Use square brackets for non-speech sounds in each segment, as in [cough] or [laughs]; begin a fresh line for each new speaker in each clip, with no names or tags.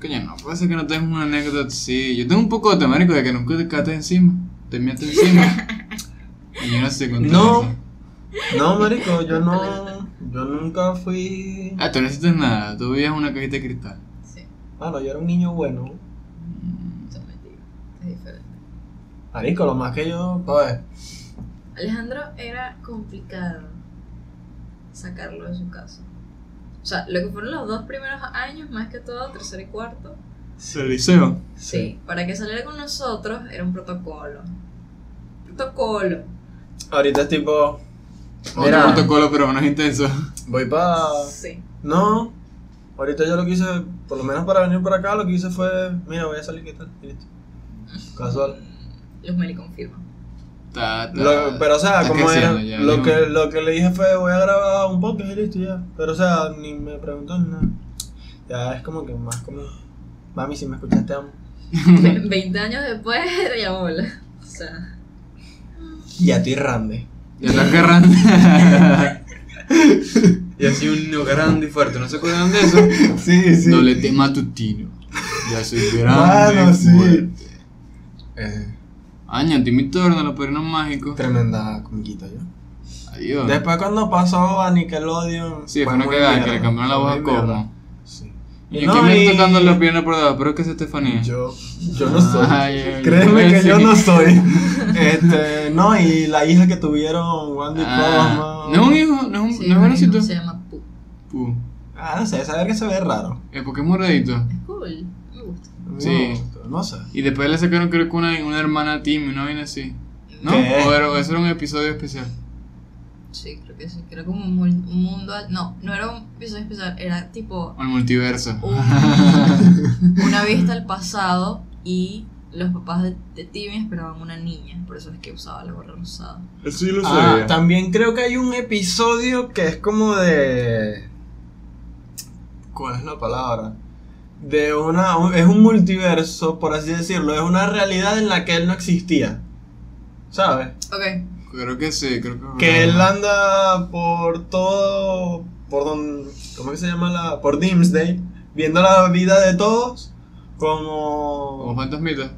Coño, no, puede ser que no tengas una anécdota así. Yo tengo un poco de marico de que nunca te cates encima. Te metes encima. [laughs] y yo no sé contar
No.
eso.
No, marico, yo no. Yo nunca fui.
Ah, tú no hiciste nada. Tú vivías en una cajita de cristal.
Sí,
Bueno, yo era un niño bueno.
eso es mentira. Es diferente.
Marico, lo más que yo. Pues.
Alejandro era complicado sacarlo de su casa. O sea, lo que fueron los dos primeros años, más que todo, tercero y cuarto.
¿El liceo?
Sí, para que saliera con nosotros era un protocolo. Protocolo.
Ahorita es tipo.
Otro
Mira,
protocolo, pero menos intenso.
voy para.
Sí.
No. Ahorita yo lo que hice, por lo menos para venir por acá, lo que hice fue. Mira, voy a salir, ¿qué tal? Y listo. Casual.
Los Meli confirman.
Ta, ta.
Lo- pero o sea,
Está
como era,
ya,
lo, que, lo que le dije fue voy a grabar un podcast y listo ya. Pero o sea, ni me preguntó ni nada. Ya es como que más como, mami, si me escuchaste amo. [laughs]
Ve- 20 años después [laughs] ya bola. O sea,
Y a ti Rande.
Ya está grande. y así [laughs] un niño grande y fuerte. ¿No se acuerdan de eso?
Sí, sí.
Doblete matutino. Ya soy grande.
Mano,
y
sí.
fuerte.
Eh,
Año, Timmy Turner, los padrinos mágicos.
tremenda comiquita yo.
Adiós.
Después cuando pasó a Nickelodeon.
Sí, fue una
muy
cagada que le cambiaron la voz a. Como.
Sí.
Y
No,
aquí me
y-
está tocando la pierna por debajo, pero es que es Estefanía.
Yo, yo no soy. [laughs]
Ay,
Créeme
yo
que yo no [laughs] soy. Este, no, y la hija que tuvieron, Wandy
Ah, no es un hijo, no es un,
sí,
no es buenecito.
se llama Pu.
Pu.
Ah, no sé, saber que se ve raro.
Es porque es moradito.
Es cool, me gusta.
Sí. Y después le sacaron creo que una, una hermana Timmy, una vaina así. ¿No?
¿Qué?
O, era, eso era un episodio especial.
Sí, creo que sí, que era como un, mul- un mundo. al- No, no era un episodio especial, era tipo
el multiverso.
un- [laughs] una vista al pasado y los papás de, de Timmy esperaban una niña, por eso es que usaba la gorra rosada.
Yo lo
Ah, también creo que hay un episodio que es como de. ¿Cuál es la palabra? De una. un- es un multiverso, por así decirlo. Es una realidad en la que él no existía. ¿Sabes?
Ok,
Creo que sí, creo que
Que él anda por todo. Por donde. ¿Cómo que se llama la.? Por Dimsday. Viendo la vida de todos.
Como
Como.
fantasmita.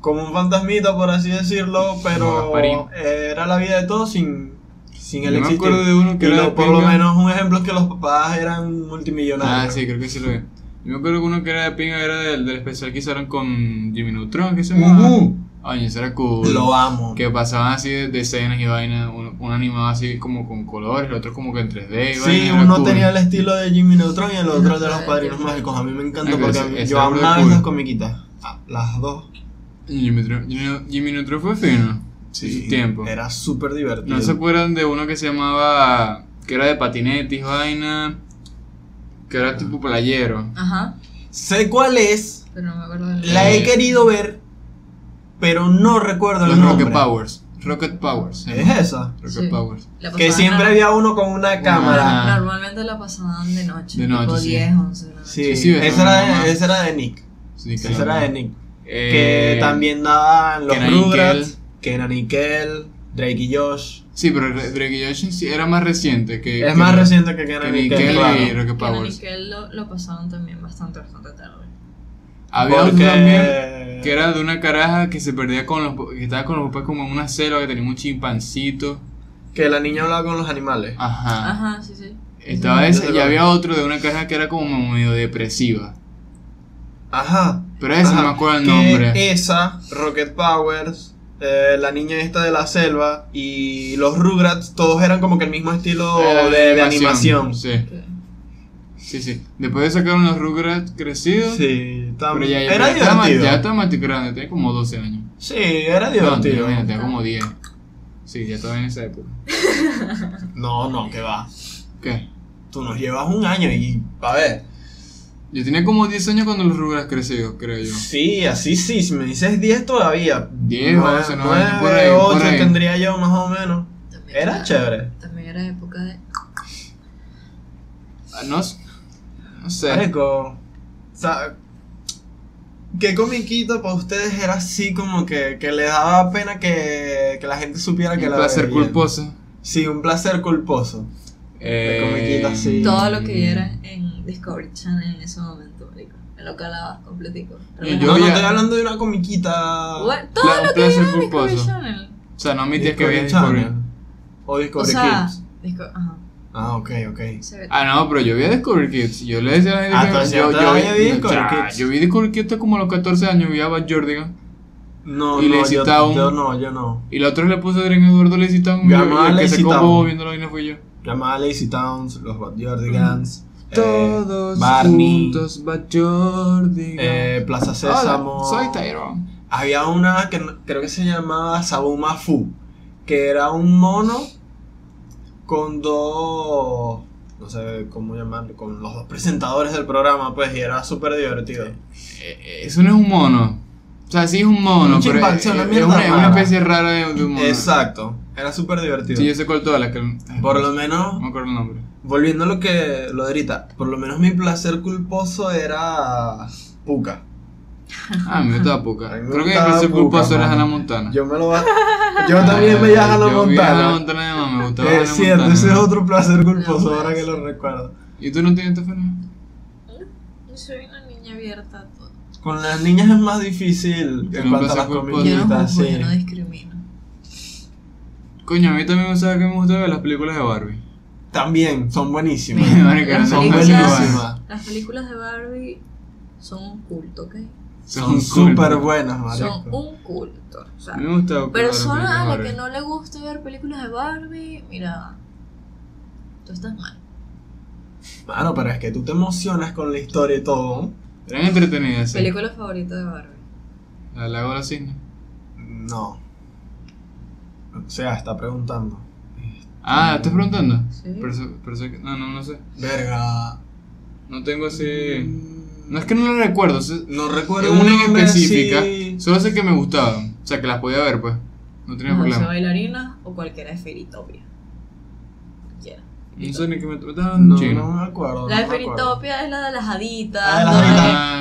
Como un fantasmita, por así decirlo. Pero. Era la vida de todos sin. Sin
me
existir.
acuerdo de uno que
Y
era
lo-
de
por lo menos un ejemplo es que los papás eran multimillonarios.
Ah, sí, creo que sí lo vi. Yo me acuerdo que uno que era de pinga era del, del especial que hicieron con Jimmy Neutron, que se llamaba.
Ujú.
Oye, eso era cool.
Lo amo.
Que pasaban así de, de escenas y vainas, un, un animado así como con colores, el otro como que en 3D y
Sí, uno
cool.
tenía el estilo de Jimmy Neutron y el otro de los padrinos mágicos. A mí me encanta porque
ese-
yo amaba
cool.
esas comiquitas. Ah, las dos.
Jimmy Neutron, Jimmy, Jimmy Neutron fue fino. en su tiempo.
Era súper divertido.
¿No se acuerdan de uno que se llamaba. que era de patinetes, vaina. Que era tipo playero?
ajá,
Sé cuál es,
pero no me acuerdo del
la he
Eh.
querido ver, pero no recuerdo
Los
el nombre.
Rocket Powers. Rocket Powers. sí.
¿Es esa?
Rocket
Sí.
Powers.
La
Que
pasaban
siempre
nor-
había uno con una cámara.
Normalmente la pasaban de noche.
De
tipo
noche, sí.
10, 11 de la noche.
Sí,
Sí, sí, esa
era de, esa era de Nick.
Sí,
Esa era de Nick.
Eh,
que también daban los
Kenan y
Rugrats,
Kel.
Kenan y Kel, Drake y Josh.
Sí, pero Drake y Josh sí era más reciente que.
Es
que-
más reciente que Kenan
que
y
Nickel
Kel,
y. Rocket
Kenan y
Powers.
Kel lo, lo pasaban también bastante, bastante tarde.
Había otro también que era de una caraja que se perdía con los. que estaba con los papás como en una selva que tenía un chimpancito.
Que la niña hablaba con los animales.
Ajá.
Ajá, sí, sí.
Estaba
Yo
ese y había otro de una caraja que era como medio depresiva.
Ajá.
Pero ese no me acuerdo el nombre.
Esa, Rocket Powers, eh, la niña esta de la selva y los Rugrats, todos eran como que el mismo estilo de, de animación.
Sí, sí, sí. Después sacaron los Rugrats crecidos.
Sí,
Pero ya, ya,
era
ya
divertido.
ya estaba más grande, tenía como 12 años.
Sí, era
No,
divertido.
tenía, tenía como 10. Sí, ya estaba en esa época. [laughs]
No, no, que va.
¿Qué?
Tú nos llevas un año y, a ver,
Yo tenía como 10 años cuando los Rugrats crecidos, creo yo.
sí, así sí, si me dices 10 todavía.
10,
Nueve-
11, no,
nueve,
por ahí, por
8
ahí.
tendría yo más o menos.
También
Era chévere.
También era época de.
Ah, No, no sé.
Marico, o sea, ¿qué comiquita para ustedes era así como que, que le daba pena que, que la gente supiera que
Un
la
placer
veían?
culposo.
Sí, un placer culposo.
Eh,
comiquita así.
Todo lo que era en Discovery Channel en ese momento, marico. Me lo calabas completico.
Y
No,
yo
no estoy hablando de una comiquita.
Bueno, todo
Pla-
lo que veía en Discovery. Channel.
O sea, no admitías que
Discovery
veías
Channel.
Discovery.
O
O
Discovery
sea,
Kids.
disco, ajá.
Ah, ok, ok.
Ah, no, pero yo vi a Discovery Kids. Yo le decía a la gente
Ah,
que yo, yo,
te vi Discovery
ya,
Kids.
yo vi Discovery Kids hasta como a los 14 años. Vi a Bad Jordigan.
No,
Y
no,
Lazy
yo,
Town.
yo no, yo no.
Y la otra le puse a Adrián Eduardo Lazy Town. Y
Llamaba
el que se
Town.
viendo la vaina fui yo.
Llamada Lazy Towns, los Bad Jordigans. eh,
Todos
Barney.
juntos, Bad Jordigan.
eh, Plaza Sésamo.
Hola, soy Tyrone.
Había una que no- creo que se llamaba Sabuma Fu, que era un mono con dos, no sé cómo llamarlo, con los dos presentadores del programa, pues, y era súper divertido.
Eh, Eso no es un mono. O sea, sí es un mono,
Un
pero es,
una
es
mierda
una, es una
rara.
especie rara de, un mono.
Exacto, era súper divertido.
Sí, yo sé cuál todas las que.
Por lo
No
menos,
me acuerdo el nombre.
Volviendo a lo que lo de ahorita, por lo menos mi placer culposo era Puka.
Ah, me gustaba Puka.
A mí me
Creo que
gustaba
placer
Puka,
culposo era. Hannah Montana.
Yo me lo va- Yo también veía Hannah
Yo vi Hannah
Montana.
Montana de mamá, me gustaba
Es
Hannah
cierto,
Montana.
ese es otro placer culposo
No,
ahora que
pues.
lo recuerdo.
¿Y tú no tienes teléfono?
Yo soy una niña abierta a todo.
Con las niñas es más difícil en cuanto a las comiditas, sí.
yo no discrimino.
Coño, a mí también me gustaba que me gustaba ver las películas de Barbie.
También, son buenísimas.
Mira,
Marica,
las
son
películas-
buenísimas.
Las películas de Barbie son un culto, ¿ok?
Son súper buenas,
Son
marico.
un culto. O sea,
A mí me
persona
de
a la que no le guste ver películas de Barbie, mira, tú estás mal.
Mano, pero es que tú te emocionas con la historia y todo.
Eran entretenidas, sí.
Película favorita de Barbie.
La Lago de los Cisnes.
No. O sea, está preguntando.
Ah, ¿estás preguntando?
Sí.
Perso- perso- no, no, no sé.
Verga.
No tengo así. No es que no la recuerdo. sé-
No recuerdo
una en específica. Solo sé que me gustaban. O sea, que las podía ver, pues. No tenía
doce
problema.
bailarinas o cualquiera de Feritopia.
No sé ni que me me estaban
No,
chino.
no me acuerdo.
La
no
de
acuerdo.
Feritopia es la de las haditas.
Ah, las
donde,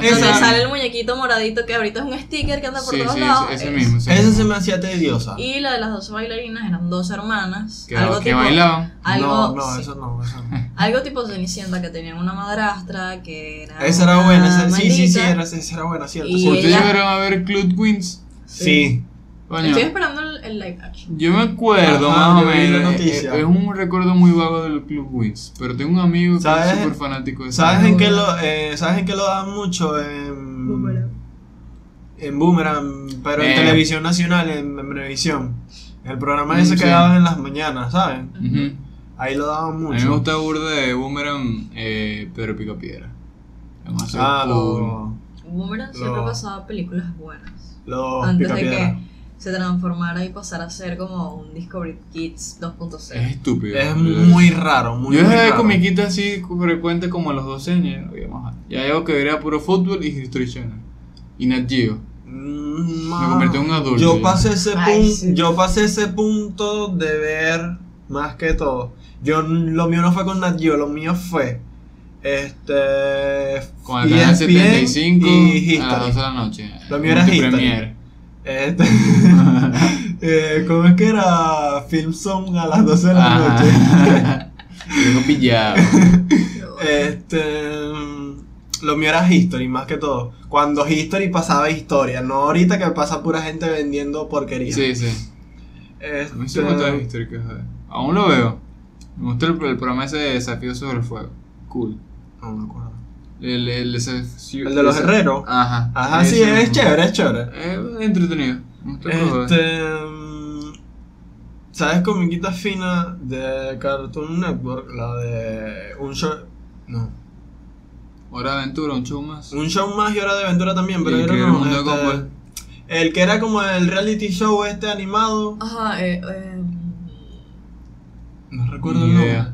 haditas.
donde sale el muñequito moradito que ahorita es un sticker que anda por
Sí,
todos
sí,
lados.
ese, ese
es.
mismo. ese
Esa
mismo.
se me hacía tediosa.
Y la de las 12 bailarinas eran dos hermanas.
Que,
algo,
que
tipo,
bailaban.
algo,
no, no,
sí,
eso no, eso no. [laughs]
algo tipo Cenicienta que tenían una madrastra que era.
Esa era
una
buena, esa, sí, sí, sí, era, esa era buena, cierto.
¿Ustedes llegaron a ver Club Queens?
Sí.
Coño.
Estoy esperando el, el live action.
Yo me acuerdo
Ajá,
más o menos. Es, es un recuerdo muy vago del Club Wins. Pero tengo un amigo que es súper fanático de
¿Sabes en qué lo, eh, ¿sabes en qué lo daban mucho? En
Boomerang.
En Boomerang, pero en
Eh.
televisión nacional, en, en. El programa
Mm,
ese que
sí.
daban en las mañanas, ¿saben? Ahí lo daban
A mí me
mucho.
gusta burda de Boomerang, eh, Pedro Picapiedra. Demasiado
Ah,
cool.
los,
Boomerang siempre
Lo-
pasaba películas buenas.
los
antes de que se transformara y pasara a ser como un Discovery Kids 2.0.
Es estúpido.
Es muy raro, muy,
Yo dejé de
raro.
comiquita así frecuente como a los 12 años. Ya, llevo que vería puro fútbol y History Channel. Y Nat Geo.
Mm,
Me convertí en un adulto
Yo pasé ese
Ay,
punto,
sí.
yo pasé ese punto de ver más que todo. Yo lo mío no fue con Nat Geo, lo mío fue este
Con el canal
ESPN
75
y
a las 12
History.
de la noche.
Lo mío era History. Este, [laughs] eh, ¿Cómo es que era? Film Zone a las 12 de la noche. [laughs]
Tengo pillado.
Este. Lo mío era History, más que todo. Cuando History pasaba historia, no ahorita que pasa pura gente vendiendo porquería.
Sí, sí.
Este,
A mí sí me gusta History, que joder. Aún lo veo. Me gusta el, el programa ese de desafío sobre el fuego. Cool.
No me acuerdo.
El, el,
El de los
ese-
herreros.
Ajá.
Ajá, sí, es chévere, es chévere.
Es entretenido. Probar.
Este. mm, ¿Sabes comiquita fina de Cartoon Network? La de. Un show. No.
Hora de aventura, un show más.
Un show más y hora de aventura también, pero era
que
no,
el mundo de
este. El que era como el reality show este animado.
Ajá, eh, eh,
No recuerdo el nombre.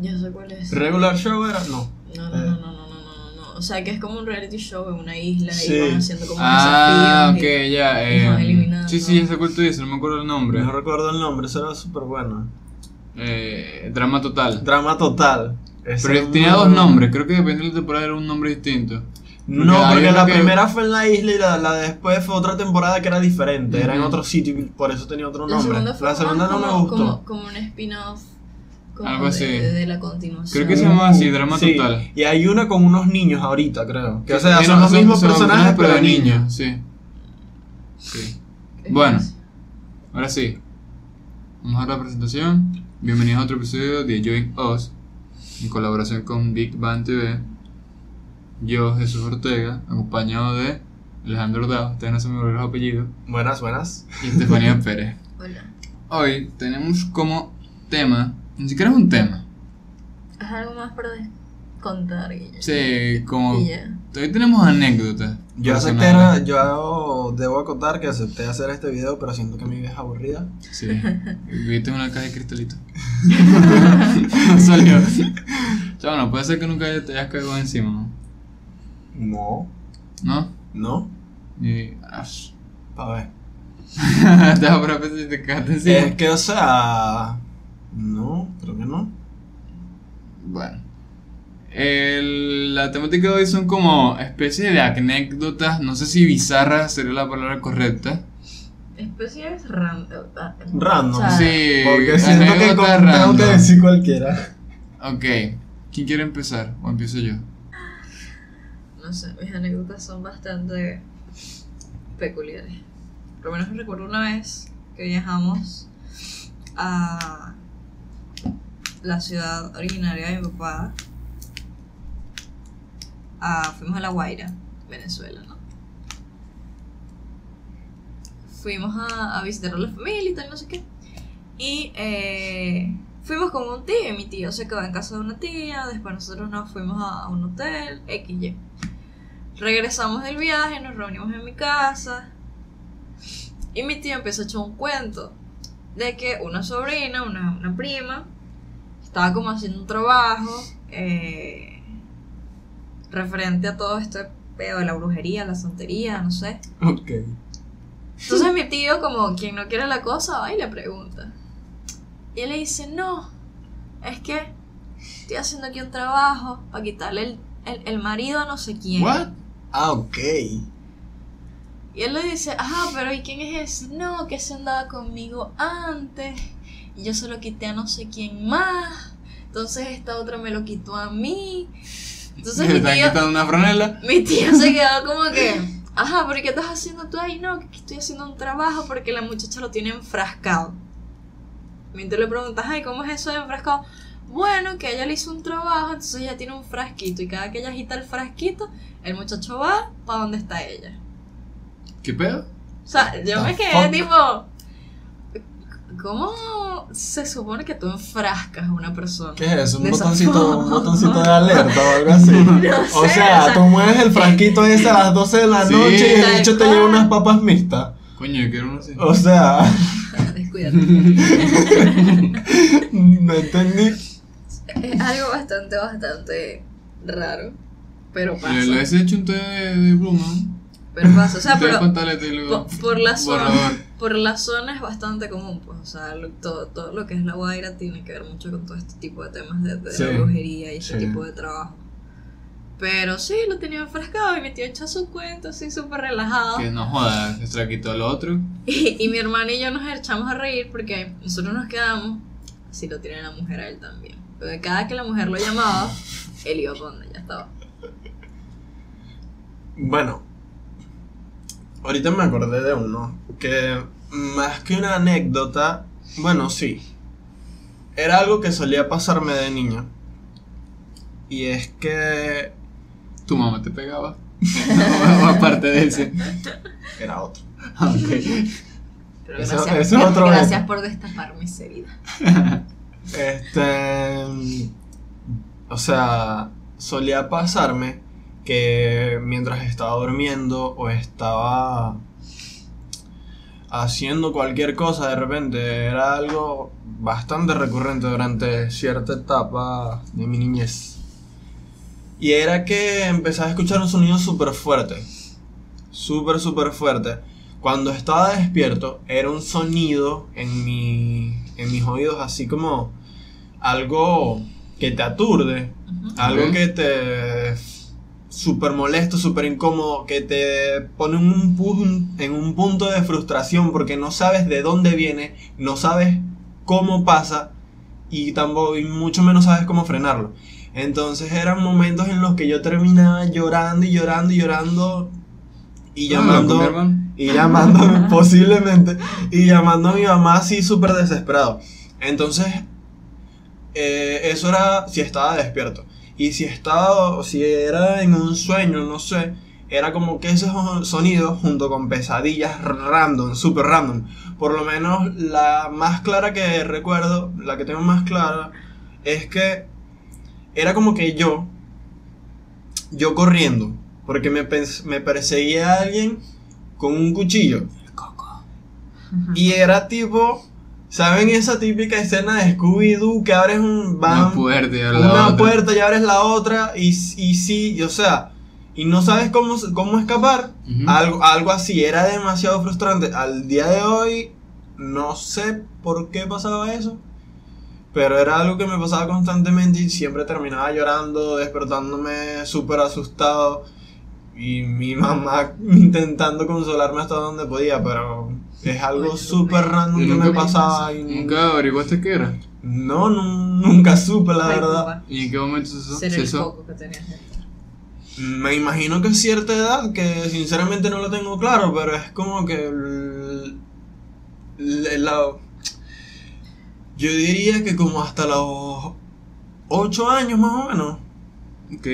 ya sé cuál es.
Regular show era. No,
O sea, que es como un reality show en una isla
Sí.
y van haciendo como
Ah, ok, ya.
y
Eh,
eliminando.
sí, sí, ya sé cuál tú dices, no me acuerdo el nombre.
No recuerdo el nombre, eso era súper bueno.
Eh, drama total.
Drama total. Ese
Pero tenía dos
bueno.
nombres, creo que dependiendo de la temporada era un nombre distinto.
No,
Porque hay
porque la
que-
primera fue en la isla y la, la de después fue otra temporada que era diferente. Era en otro sitio y por eso tenía otro
La
nombre.
segunda fue
la segunda no me
como,
gustó.
Como, como un spin-off como
Algo
de-
así.
De, la continuación.
Creo que se llama así, drama
Sí,
total.
Y hay una con unos niños ahorita, creo. Que o sea, son los mismos
son
personajes, pero
de
niños.
niños, sí. Sí. Bueno. Ahora sí. Vamos a la presentación. Bienvenidos a otro episodio de Join Us en colaboración con Big Bang TV. Yo, Jesús Ortega, acompañado de Alejandro Dao, ustedes no se me olvidaron los apellidos,
Buenas, buenas.
y Estefanía [laughs] Pérez.
Hola.
Hoy tenemos como tema, ni siquiera es un tema,
Es algo más para contar. Y ya.
sí, como hoy tenemos anécdotas.
Yo acepté, yo debo acotar que acepté hacer este video, pero siento que mi vida es aburrida.
Sí, [laughs] viste una caja de cristalito. no [laughs] [laughs] salió. Chavo, no puede ser que nunca te hayas caído encima, ¿no?
No.
¿No?
¿No?
Y. ash.
A ver.
te vas a pensar si te cagaste encima.
Es que, o sea. No, creo que no.
Bueno. El- la temática de hoy son como especies de anécdotas, no sé si bizarras sería la palabra correcta.
Especies random.
Random.
Sí,
Porque siento que tengo que decir cualquiera.
Ok, ¿quién quiere empezar? ¿O empiezo yo?
No sé, mis anécdotas son bastante peculiares. Por lo menos recuerdo una vez que viajamos a la ciudad originaria de mi papá. Ah, fuimos a La Guaira, Venezuela, ¿no? Fuimos a, visitar a la familia y tal, no sé qué. Y eh, fuimos con un tío, y mi tío se quedó en casa de una tía, después nosotros nos fuimos a, un hotel, XY. Regresamos del viaje, nos reunimos en mi casa. Y mi tío empezó a echar un cuento de que una sobrina, una prima, estaba como haciendo un trabajo eh, referente a todo este pedo de la brujería, la santería, no sé.
Ok.
Entonces mi tío, como quien no quiere la cosa, va y le pregunta. Y él le dice, no, es que estoy haciendo aquí un trabajo para quitarle el, el- el marido a no sé quién.
¿What?
Ah, ok.
Y él le dice, ah, pero ¿y quién es ese? No, que se andaba conmigo antes. Y yo se lo quité a no sé quién más. Entonces esta otra me lo quitó a mí. Entonces
¿Me
mi [laughs] tío,
una franela?
mi tío se [laughs] quedó como que, ajá, ¿y qué estás haciendo tú ahí? No, que estoy haciendo un trabajo porque la muchacha lo tiene enfrascado. Mi tío le pregunta, ay, ¿cómo es eso de enfrascado? Bueno, que ella le hizo un trabajo, entonces ella tiene un frasquito y cada que ella agita el frasquito, el muchacho va para donde está ella.
¿Qué pedo?
O sea, yo me quedé
fuck?
tipo. ¿Cómo se supone que tú enfrascas a una persona?
¿Qué es eso? ¿Un botoncito, un botoncito de [laughs] alerta o algo así?
No
o sea,
o sea,
tú mueves el frasquito ese a las 12 de la
Sí.
noche y el bicho te lleva unas papas mixtas.
Coño, yo quiero uno así.
O sea, [laughs]
Descuídate. [laughs]
no entendí.
Es algo bastante, bastante raro. Pero pasa.
Le, hubiese hecho un té de, de.
Pero pasa. O sea, pero. Por, la zona. Por la zona es bastante común, pues, o sea, lo- todo, todo lo que es la Guaira tiene que ver mucho con todo este tipo de temas de, de
Sí,
la brujería y este
sí.
tipo de trabajo. Pero sí, lo tenía enfrascado y mi tío echó su cuento así súper relajado.
Que no jodas, se la quitó al otro. [laughs]
Y, y mi hermana y yo nos echamos a reír porque nosotros nos quedamos, si lo tiene la mujer a él también. Porque cada que la mujer lo llamaba, él iba para donde ya estaba.
Bueno, ahorita me acordé de uno que más que una anécdota, bueno, sí, era algo que solía pasarme de niño. Y es que
Tu mamá te pegaba. o [laughs] aparte de ese.
era otro.
Ok.
Pero
Eso-
gracias,
eso es otro
gracias por destapar mis heridas.
Este. O sea, solía pasarme que mientras estaba durmiendo o estaba haciendo cualquier cosa de repente, era algo bastante recurrente durante cierta etapa de mi niñez. Y era que empezaba a escuchar un sonido súper fuerte. Súper, súper fuerte. Cuando estaba despierto, era un sonido en, mi, en mis oídos, así como algo que te aturde, algo que te súper molesto, súper incómodo, que te pone en un, en un punto de frustración porque no sabes de dónde viene, no sabes cómo pasa y tampoco y mucho menos sabes cómo frenarlo. Entonces eran momentos en los que yo terminaba llorando y llorando y llorando y
Ah,
llamando y llamando [laughs] [laughs] posiblemente y llamando a mi mamá así súper desesperado. Entonces eh, eso era si estaba despierto y si estaba si era en un sueño, no sé, era como que esos sonidos junto con pesadillas random, súper random. Por lo menos la más clara que recuerdo, la que tengo más clara, es que era como que yo, yo corriendo, porque me, me perseguía alguien con un cuchillo. Y era tipo, ¿saben esa típica escena de Scooby-Doo que abres un...
Una puerta y a la
una
otra.
puerta y abres la otra y, y sí, y, o sea, y no sabes cómo, cómo escapar. Algo, algo así, era demasiado frustrante. Al día de hoy, no sé por qué pasaba eso, pero era algo que me pasaba constantemente y siempre terminaba llorando, despertándome súper asustado. Y mi mamá intentando consolarme hasta donde podía, pero es algo súper random
¿Y
que me pasaba. Y
¿Nunca averiguaste qué era?
no, nu- nunca supe la
Ay,
verdad.
papá,
¿Y en qué momento se cesó?
Ser el
cesó?
coco que tenías dentro.
Me imagino que es cierta edad, que sinceramente no lo tengo claro, pero es como que... el- el- la- yo diría que como hasta los 8 años más o menos.
Ok.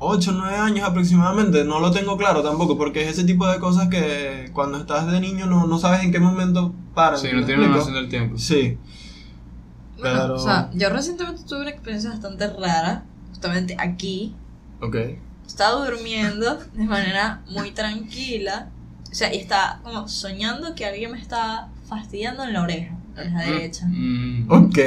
8 9 años aproximadamente, no lo tengo claro tampoco, porque es ese tipo de cosas que cuando estás de niño no, no sabes en qué momento paran.
Sí,
¿me
no tiene una noción del tiempo.
Sí,
Bueno,
Pero-
o sea, yo recientemente tuve una experiencia bastante rara, justamente aquí.
ok.
Estaba durmiendo de manera muy tranquila. O sea, y estaba como soñando que alguien me estaba fastidiando en la oreja, en la derecha.
Mm.
Ok.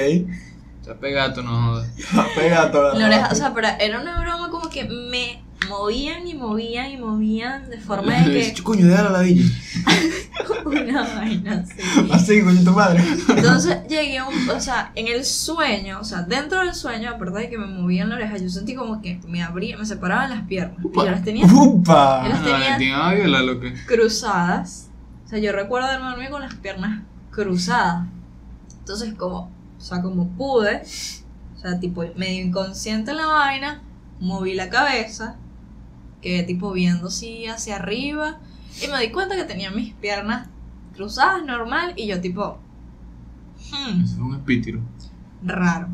Está pegado, no jodas. [laughs]
Pega toda
En la oreja, o sea, pero era una broma como que me movían y movían y movían de forma de que [laughs]
Coño, de la ladilla. [laughs]
una vaina así.
Así, coño, tu madre.
Entonces llegué a un, o sea, en el sueño, o sea, dentro del sueño, aparte de que me movían la oreja, yo sentí como que me abría, me separaban las piernas. Y yo las tenía
¡Upa!
Las
Ah,
tenía-
ah, que.
cruzadas. O sea, yo recuerdo dormido con las piernas cruzadas. Entonces, como, o sea, como pude, o sea, tipo, medio inconsciente en la vaina, moví la cabeza, quedé tipo viendo así hacia arriba, y me di cuenta que tenía mis piernas cruzadas normal, y yo tipo, hmm,
Eso fue un espíritu.
raro.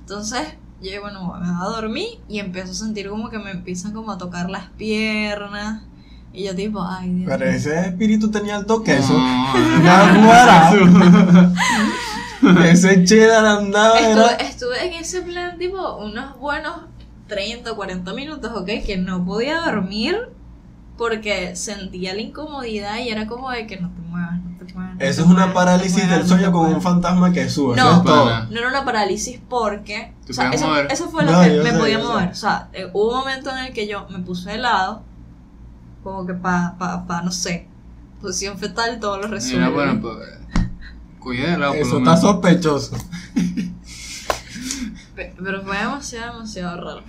Entonces, yo bueno, me voy a dormir y empiezo a sentir como que me empiezan como a tocar las piernas. Y yo tipo, ay, Dios
Pero ese espíritu tenía alto queso.
No,
Naguará. [laughs] [laughs] [laughs] ese cheddar andaba era...
Estuve, estuve en ese plan, tipo, unos buenos 30 o 40 minutos, ¿ok? Que no podía dormir porque sentía la incomodidad y era como de que no te muevas, no te muevas. no te
Eso es una
muevas, no te
parálisis
muevas,
del
no
sueño
te
con un fantasma que sube.
No.
Eso es todo.
Pana.
No era una parálisis porque.
¿Te
O sea, eso,
mover?
eso fue lo
No,
que me
sé,
podía
yo sé.
mover. O sea, eh, hubo un momento en el que yo me puse de lado, como que para, pa, pa, no sé, posición fetal, todo lo resuelve.
Mira, bueno, pues.
Eso está
menos.
sospechoso.
Pe- Pero fue demasiado, demasiado raro.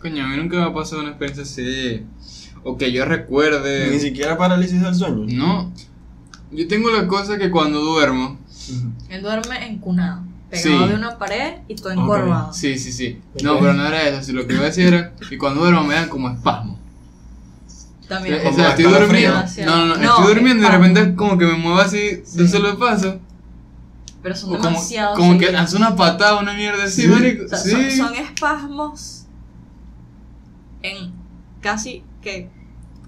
Coño, a mí nunca me ha pasado una experiencia así. O que yo
Ni
recuerde.
siquiera parálisis del sueño.
No. Yo tengo la cosa que cuando duermo.
Él duerme encunado, pegado
Sí.
de una pared y todo encorvado.
Sí, sí, sí. No, pero no era eso. Si lo que iba a decir era que cuando duermo me dan como espasmo.
También.
O
como
sea, estoy durmiendo. No, no, no, estoy durmiendo y de repente como que me muevo así de un solo paso.
Pero son
O como,
demasiado.
como que hace una patada, una mierda así,
Sí.
marico.
O sea,
sí.
son, son espasmos en casi que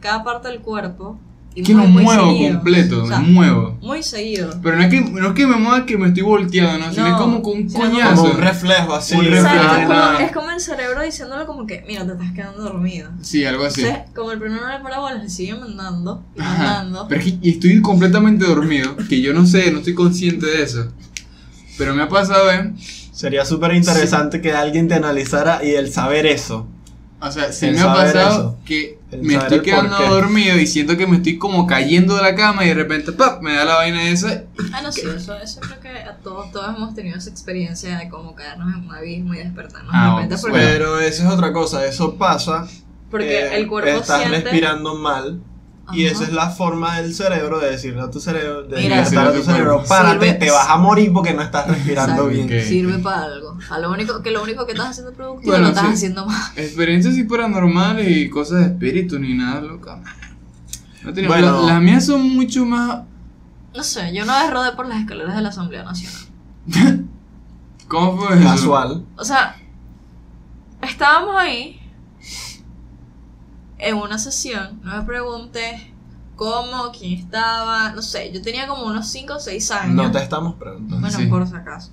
cada parte del cuerpo.
Que
muy,
me
muy
muevo
seguido.
completo,
O sea,
me muevo.
Muy seguido.
Pero no es que, no es que me mueva que me estoy volteando, ¿no? Sino
No,
es como con un coñazo.
Como un reflejo así.
Un reflejo,
es, como,
nada.
es como el cerebro diciéndole como que, mira, te estás quedando dormido.
Sí, algo así.
Entonces, como el primero no le para bolas, le sigue mandando y
Ajá.
mandando.
Pero es que y estoy completamente dormido, que yo no sé, no estoy consciente de eso. Pero me ha pasado, ¿eh?
Sería súper interesante que alguien te analizara y el saber eso.
O sea, sí
El
me ha pasado
eso.
que
El
me estoy quedando
porqué.
dormido y siento que me estoy como cayendo de la cama y de repente ¡pap! me da la vaina esa.
Ah, no, sí, eso, eso creo que a todos, todos hemos tenido esa experiencia de como caernos en un abismo y despertarnos
Ah,
de repente. Porque,
Pero eso es otra cosa. Eso pasa.
porque
eh,
el cuerpo
Estás
siente.
respirando mal. Y
Ajá.
esa es la forma del cerebro de decirle a tu cerebro, de
Mira.
a tu cerebro, párate,
Sirve-
te vas a morir porque no estás respirando
Exacto.
bien.
Ok.
Sirve para algo. A lo único, que lo único que estás haciendo es productivo
Bueno,
lo estás
sí.
haciendo más.
Experiencias así paranormales y cosas de espíritu ni nada loca. No tenía-
Bueno.
la- las mías son mucho más.
No sé, yo una vez rodé por las escaleras de la Asamblea Nacional. [laughs]
¿Cómo fue eso?
Casual.
O sea, estábamos ahí en una sesión. No me preguntes cómo, quién estaba. No sé, yo tenía como unos 5 o 6 años.
No te estamos preguntando.
Bueno,
Sí.
por si acaso.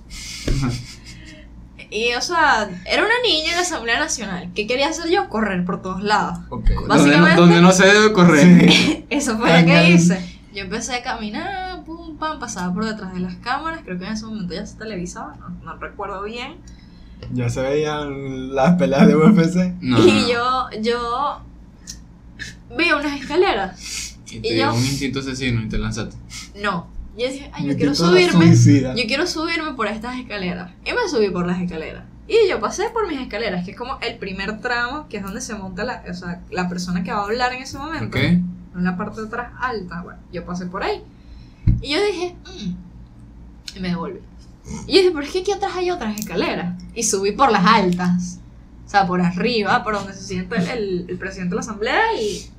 Y, o sea, era una niña en la Asamblea Nacional. ¿Qué quería hacer yo? Correr por todos lados.
Ok.
Donde no,
Básicamente-
donde no se debe correr. [laughs]
Eso fue lo que hice. Yo empecé a caminar, pum, pam, pasaba por detrás de las cámaras. Creo que en ese momento ya se televisaba, no, no recuerdo bien.
Ya se veían las peleas de UFC.
No,
y yo, yo vi unas escaleras.
Y te
y yo-
un instinto asesino y te lanzaste.
No. Yo dije, ay, yo
Me
quiero subirme. Yo quiero subirme por estas escaleras. Y me subí por las escaleras. Y yo pasé por mis escaleras, que es como el primer tramo, que es donde se monta la, o sea, la persona que va a hablar en ese momento.
¿Ok?
En la parte de atrás alta. Bueno, yo pasé por ahí. Y yo dije, "Mm", y me devolví. Y yo dije, pero es que aquí atrás hay otras escaleras. Y subí por las altas. O sea, por arriba, por donde se sienta el, el- el presidente de la asamblea y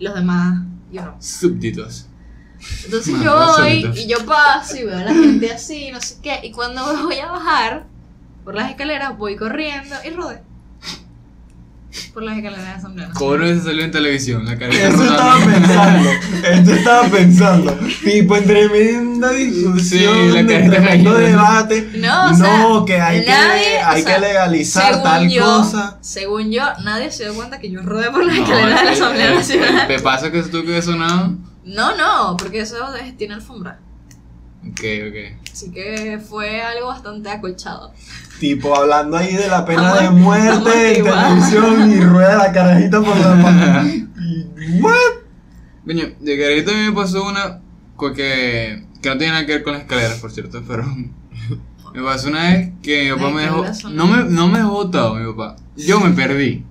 los demás, yo no.
Súbditos.
Entonces yo voy y yo paso y veo a la gente así, no sé qué. Y cuando [laughs] voy a bajar por las escaleras, voy corriendo y rodé. Por las escaleras de la asamblea. Nacional.
Cobro se salió en televisión, la carita
Eso estaba pensando. Esto estaba pensando. Tipo, en tremenda discusión,
Sí, la
en tremendo
cayendo.
debate.
No, o sea,
no, que hay,
nadie,
que,
o
hay
sea,
que legalizar tal
yo,
cosa.
Según yo, nadie se dio cuenta que yo rodé por las
No,
escaleras de la
el-
Asamblea
el-
Nacional.
¿Te pasa que eso tú que sonado?
No, no, porque eso es- tiene alfombra.
Ok, ok.
Así que fue algo bastante acolchado.
Tipo, hablando ahí de la pena de muerte en televisión y rueda la carajita por la [laughs] ¿What?
Coño, de carita a mí me pasó una que, que no tiene nada que ver con las escaleras, por cierto, pero [laughs] me pasó una vez que mi papá me dejó, no me, no me dejó botado mi papá, yo me perdí.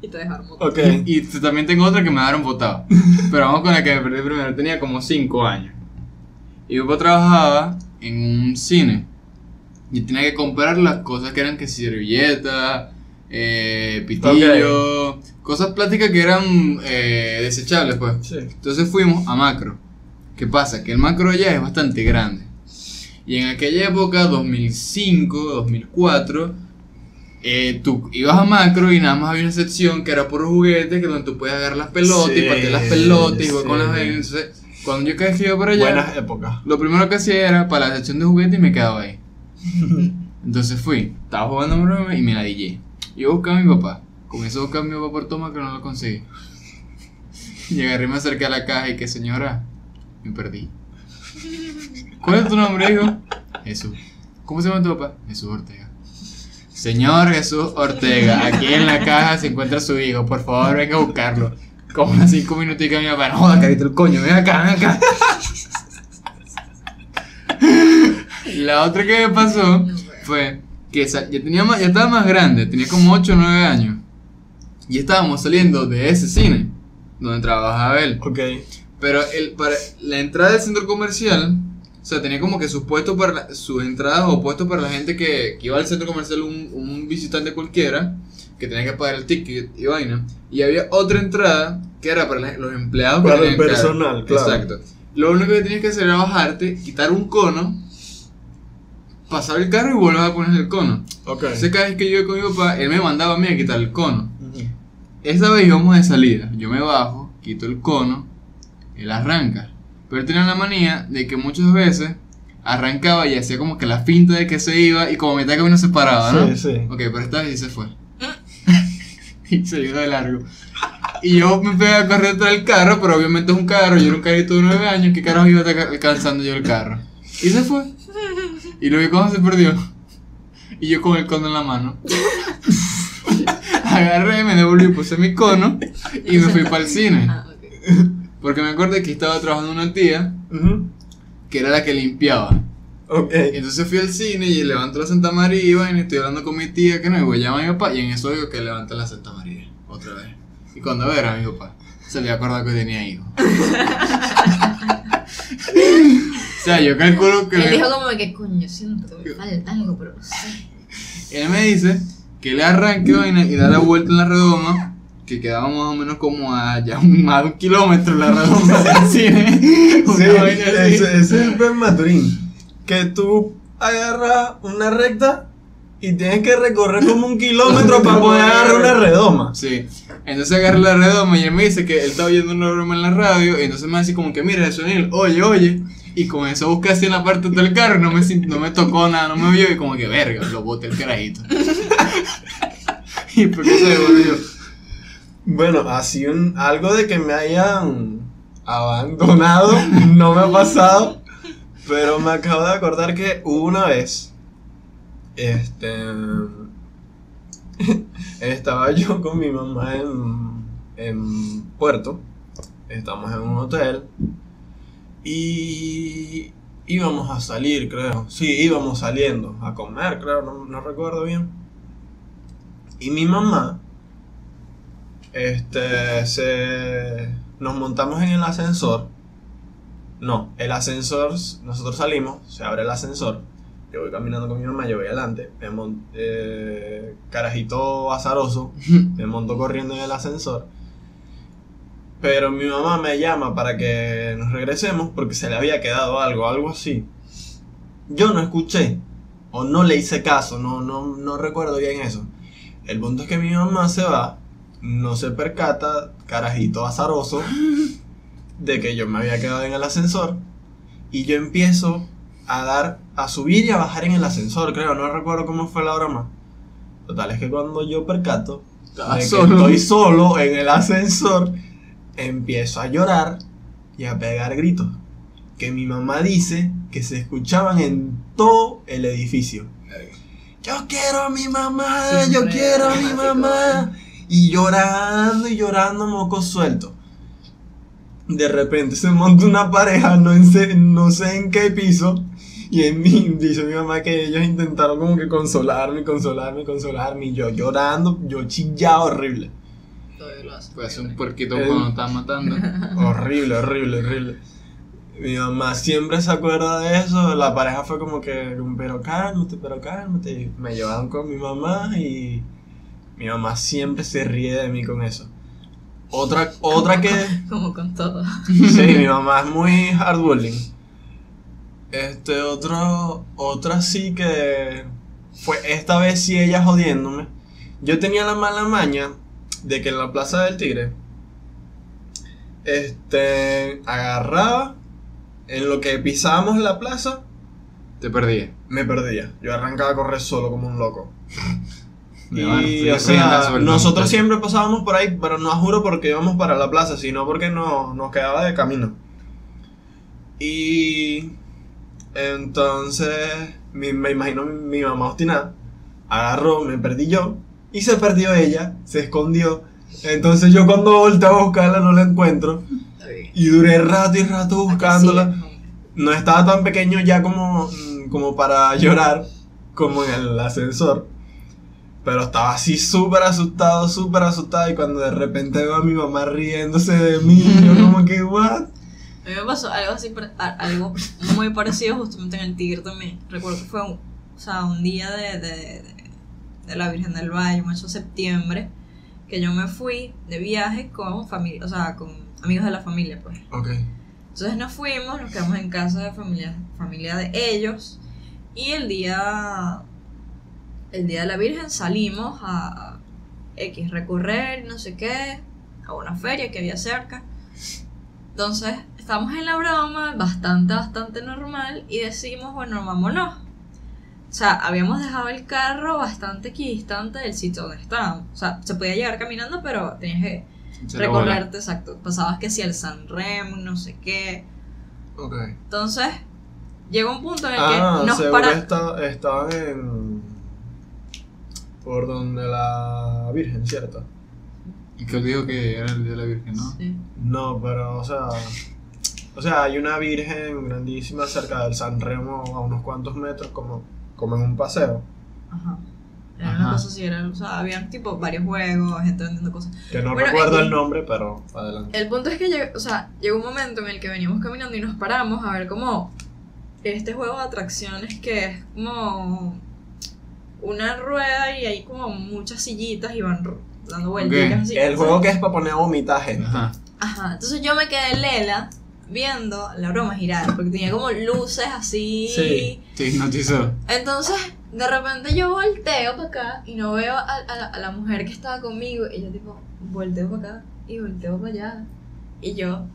Y te dejaron botar.
Ok.
Y, y también tengo otra que me dejaron botado, [laughs] pero vamos con la que me perdí primero, tenía como 5 años. Y mi papá trabajaba en un cine y tenía que comprar las cosas que eran que servilletas, eh, pitillo, cosas plásticas que eran eh, desechables pues.
Sí.
Entonces fuimos a Macro. ¿Qué pasa? Que el Macro allá es bastante grande. Y en aquella época, 2005, 2004, eh, tú ibas a Macro y nada más había una sección que era por juguetes, que donde tú puedes agarrar las pelotas y partir las pelotas y jugar con las. Entonces, cuando yo que iba para allá,
Buenas épocas.
lo primero que hacía era para la sección de juguetes y me quedaba ahí. [laughs] Entonces fui, estaba jugando Macro y me la dije. Yo buscaba a mi papá. Comencé a buscar a mi papá por todo Macro, no lo conseguí. Y agarré y me acerqué a la caja y que señora, me perdí. ¿Cuál es tu nombre, hijo? Jesús. ¿Cómo se llama tu papá? Jesús Ortega. Señor Jesús Ortega, aquí en la caja se encuentra su hijo, por favor venga a buscarlo. Como unas cinco minuticos mi papá, no joda carito el coño, ven acá, ven acá. [laughs] La otra que me pasó fue que ya, tenía más, ya estaba más grande, tenía como 8 o 9 años. Y estábamos saliendo de ese cine donde trabajaba él.
Ok.
Pero el, para la entrada del centro comercial, o sea, tenía como que sus puestos para la- sus entradas o puestos para la gente que, que iba al centro comercial, un, un visitante cualquiera, que tenía que pagar el ticket y vaina. Y había otra entrada que era para los empleados que
Para el personal, claro.
Exacto. Lo único que tenías que hacer era bajarte, quitar un cono, pasar el carro y volver a poner el cono.
Ok.
Entonces cada vez que yo iba con mi papá, él me mandaba a mí a quitar el cono.
Ujú.
Esta vez íbamos de salida. Yo me bajo, quito el cono, él arranca. Pero él tenía la manía de que muchas veces arrancaba y hacía como que la finta de que se iba y como mitad de camino se paraba, ¿no?
Sí, sí.
Ok, pero esta vez sí se fue. Y [laughs] se iba de largo. Y yo me pegué a correr detrás del carro, pero obviamente es un carro, yo era un carrito de 9 años, ¿qué carajo iba a estar alcanzando yo el carro? Y se fue. Y lo vi cómo se perdió. Y yo con el cono en la mano. [laughs] Agarré, me devolví, puse mi cono y me fui para el cine.
Ah.
Porque me acordé que estaba trabajando una tía que era la que limpiaba.
Ok.
Entonces fui al cine y levanto la Santa María y vaina, y estoy hablando con mi tía que no, y voy a llamar a mi papá y en eso digo que levanta la Santa María otra vez. Y cuando veo era mi papá. se le acordó que tenía hijos. [laughs] o sea, yo calculo que.
Él dijo como que coño, siento que me falta algo, pero.
Él me dice que le arranque vaina y da la vuelta en la redoma, que quedaba más o menos como a ya un- más de un kilómetro la redoma del cine.
Sí, ese, ese es el Ben Maturín. Que tú agarras una recta y tienes que recorrer como un kilómetro para poder agarrar una redoma.
Sí. Entonces agarra la redoma y él me dice que él estaba oyendo una broma en la radio y entonces me dice como que mira eso él, oye, oye. Y comenzó a buscar así en la parte del carro y no me, no me tocó nada, no me vio y como que verga, lo boté el carajito. [laughs] y por qué se devolvió.
Bueno, así un, algo de que me hayan abandonado no me ha pasado. Pero me acabo de acordar que una vez. Este. [laughs] estaba yo con mi mamá en, en Puerto. Estamos en un hotel. Y íbamos a salir, creo. Sí, íbamos saliendo a comer, creo, no, no recuerdo bien. Y mi mamá este, se... Nos montamos en el ascensor. No, el ascensor, nosotros salimos, se abre el ascensor. Yo voy caminando con mi mamá, yo voy adelante. Me mon- eh, carajito azaroso, [laughs] me monto corriendo en el ascensor. Pero mi mamá me llama para que nos regresemos porque se le había quedado algo, algo así. Yo no escuché, o no le hice caso, no, no, no recuerdo bien eso. El punto es que mi mamá se va, no se percata, carajito azaroso, [laughs] de que yo me había quedado en el ascensor. Y yo empiezo a dar, a subir y a bajar en el ascensor, creo, no recuerdo cómo fue la broma. Total, es que cuando yo percato de que
solo.
estoy solo en el ascensor, empiezo a llorar y a pegar gritos. Que mi mamá dice que se escuchaban en todo el edificio. Yo quiero a mi mamá, yo quiero a mi mamá. Y llorando y llorando, moco suelto. De repente se monta una pareja, no, en sé, no sé en qué piso. Y en mí, dice mi mamá que ellos intentaron como que consolarme, consolarme, consolarme. Y yo llorando, yo chillaba horrible.
Todavía lo hace.
Puede ser un puerquito
Eh.
cuando estás matando. [laughs]
Horrible, horrible, horrible. Mi mamá siempre se acuerda de eso. La pareja fue como que, pero cálmate, pero cálmate. Y me llevaron con mi mamá y mi mamá siempre se ríe de mí con eso. Otra, otra que.
Como con todo.
Sí, [laughs] mi mamá es muy hardballing. Este, otro, otra sí que fue esta vez sí ella jodiéndome. Yo tenía la mala maña de que en la Plaza del Tigre, este, agarraba, en lo que pisábamos la plaza,
Te perdí.
me perdía. Yo arrancaba a correr solo como un loco. Y, o sea, nosotros siempre pasábamos por ahí, pero no juro porque íbamos para la plaza, sino porque no, nos quedaba de camino. Y entonces me imagino mi, mi mamá obstinada, agarró, me perdí yo, y se perdió ella, se escondió. Entonces yo cuando volteé a buscarla no la encuentro. Y duré rato y rato buscándola no estaba tan pequeño ya como, como para llorar como en el ascensor. Pero estaba así súper asustado, súper asustado. Y cuando de repente veo a mi mamá riéndose de mí, yo como que, ¿what?
A mí me pasó algo así, algo muy parecido justamente en el Tigre también. Recuerdo que fue un, o sea, un día de, de, de- de la Virgen del Valle, un 8 de septiembre, que yo me fui de viaje con familia, o sea, con amigos de la familia, pues.
Ok.
Entonces nos fuimos, nos quedamos en casa de familia, familia de ellos y el día el día de la Virgen salimos a, X recorrer, no sé qué, a una feria que había cerca. Entonces estamos en la broma, bastante, bastante normal y decimos, bueno, vámonos. O sea, habíamos dejado el carro bastante equidistante del sitio donde estábamos. O sea, se podía llegar caminando, pero tenías que
Se
recorrerte, exacto. Pasabas que si el San Remo, no sé qué.
Ok.
Entonces, llegó un punto en el
Ah,
que nos
seguro
para...
esta- estaban en. Por donde la Virgen, ¿cierto?
Y que él dijo que era el día de la Virgen, ¿no?
Sí.
No, pero, o sea. O sea, hay una Virgen grandísima cerca del San Remo a unos cuantos metros, como, como en un paseo.
Ajá. Era
Ajá.
una cosa así, era, o sea, había tipo varios juegos, gente vendiendo cosas.
Que no
Bueno,
recuerdo el nombre, pero adelante.
El punto es que llegó, o sea, llegó un momento en el que veníamos caminando y nos paramos a ver como este juego de atracciones que es como una rueda y hay como muchas sillitas y van dando vueltas así.
El juego que es para poner a vomitar gente.
Ajá.
Ajá, entonces yo me quedé lela viendo la broma girar porque tenía como luces así.
Sí.
Te hipnotizó.
Entonces, de repente yo volteo para acá y no veo a, a la, a la mujer que estaba conmigo. Y yo, tipo, volteo para acá y volteo para allá. Y yo,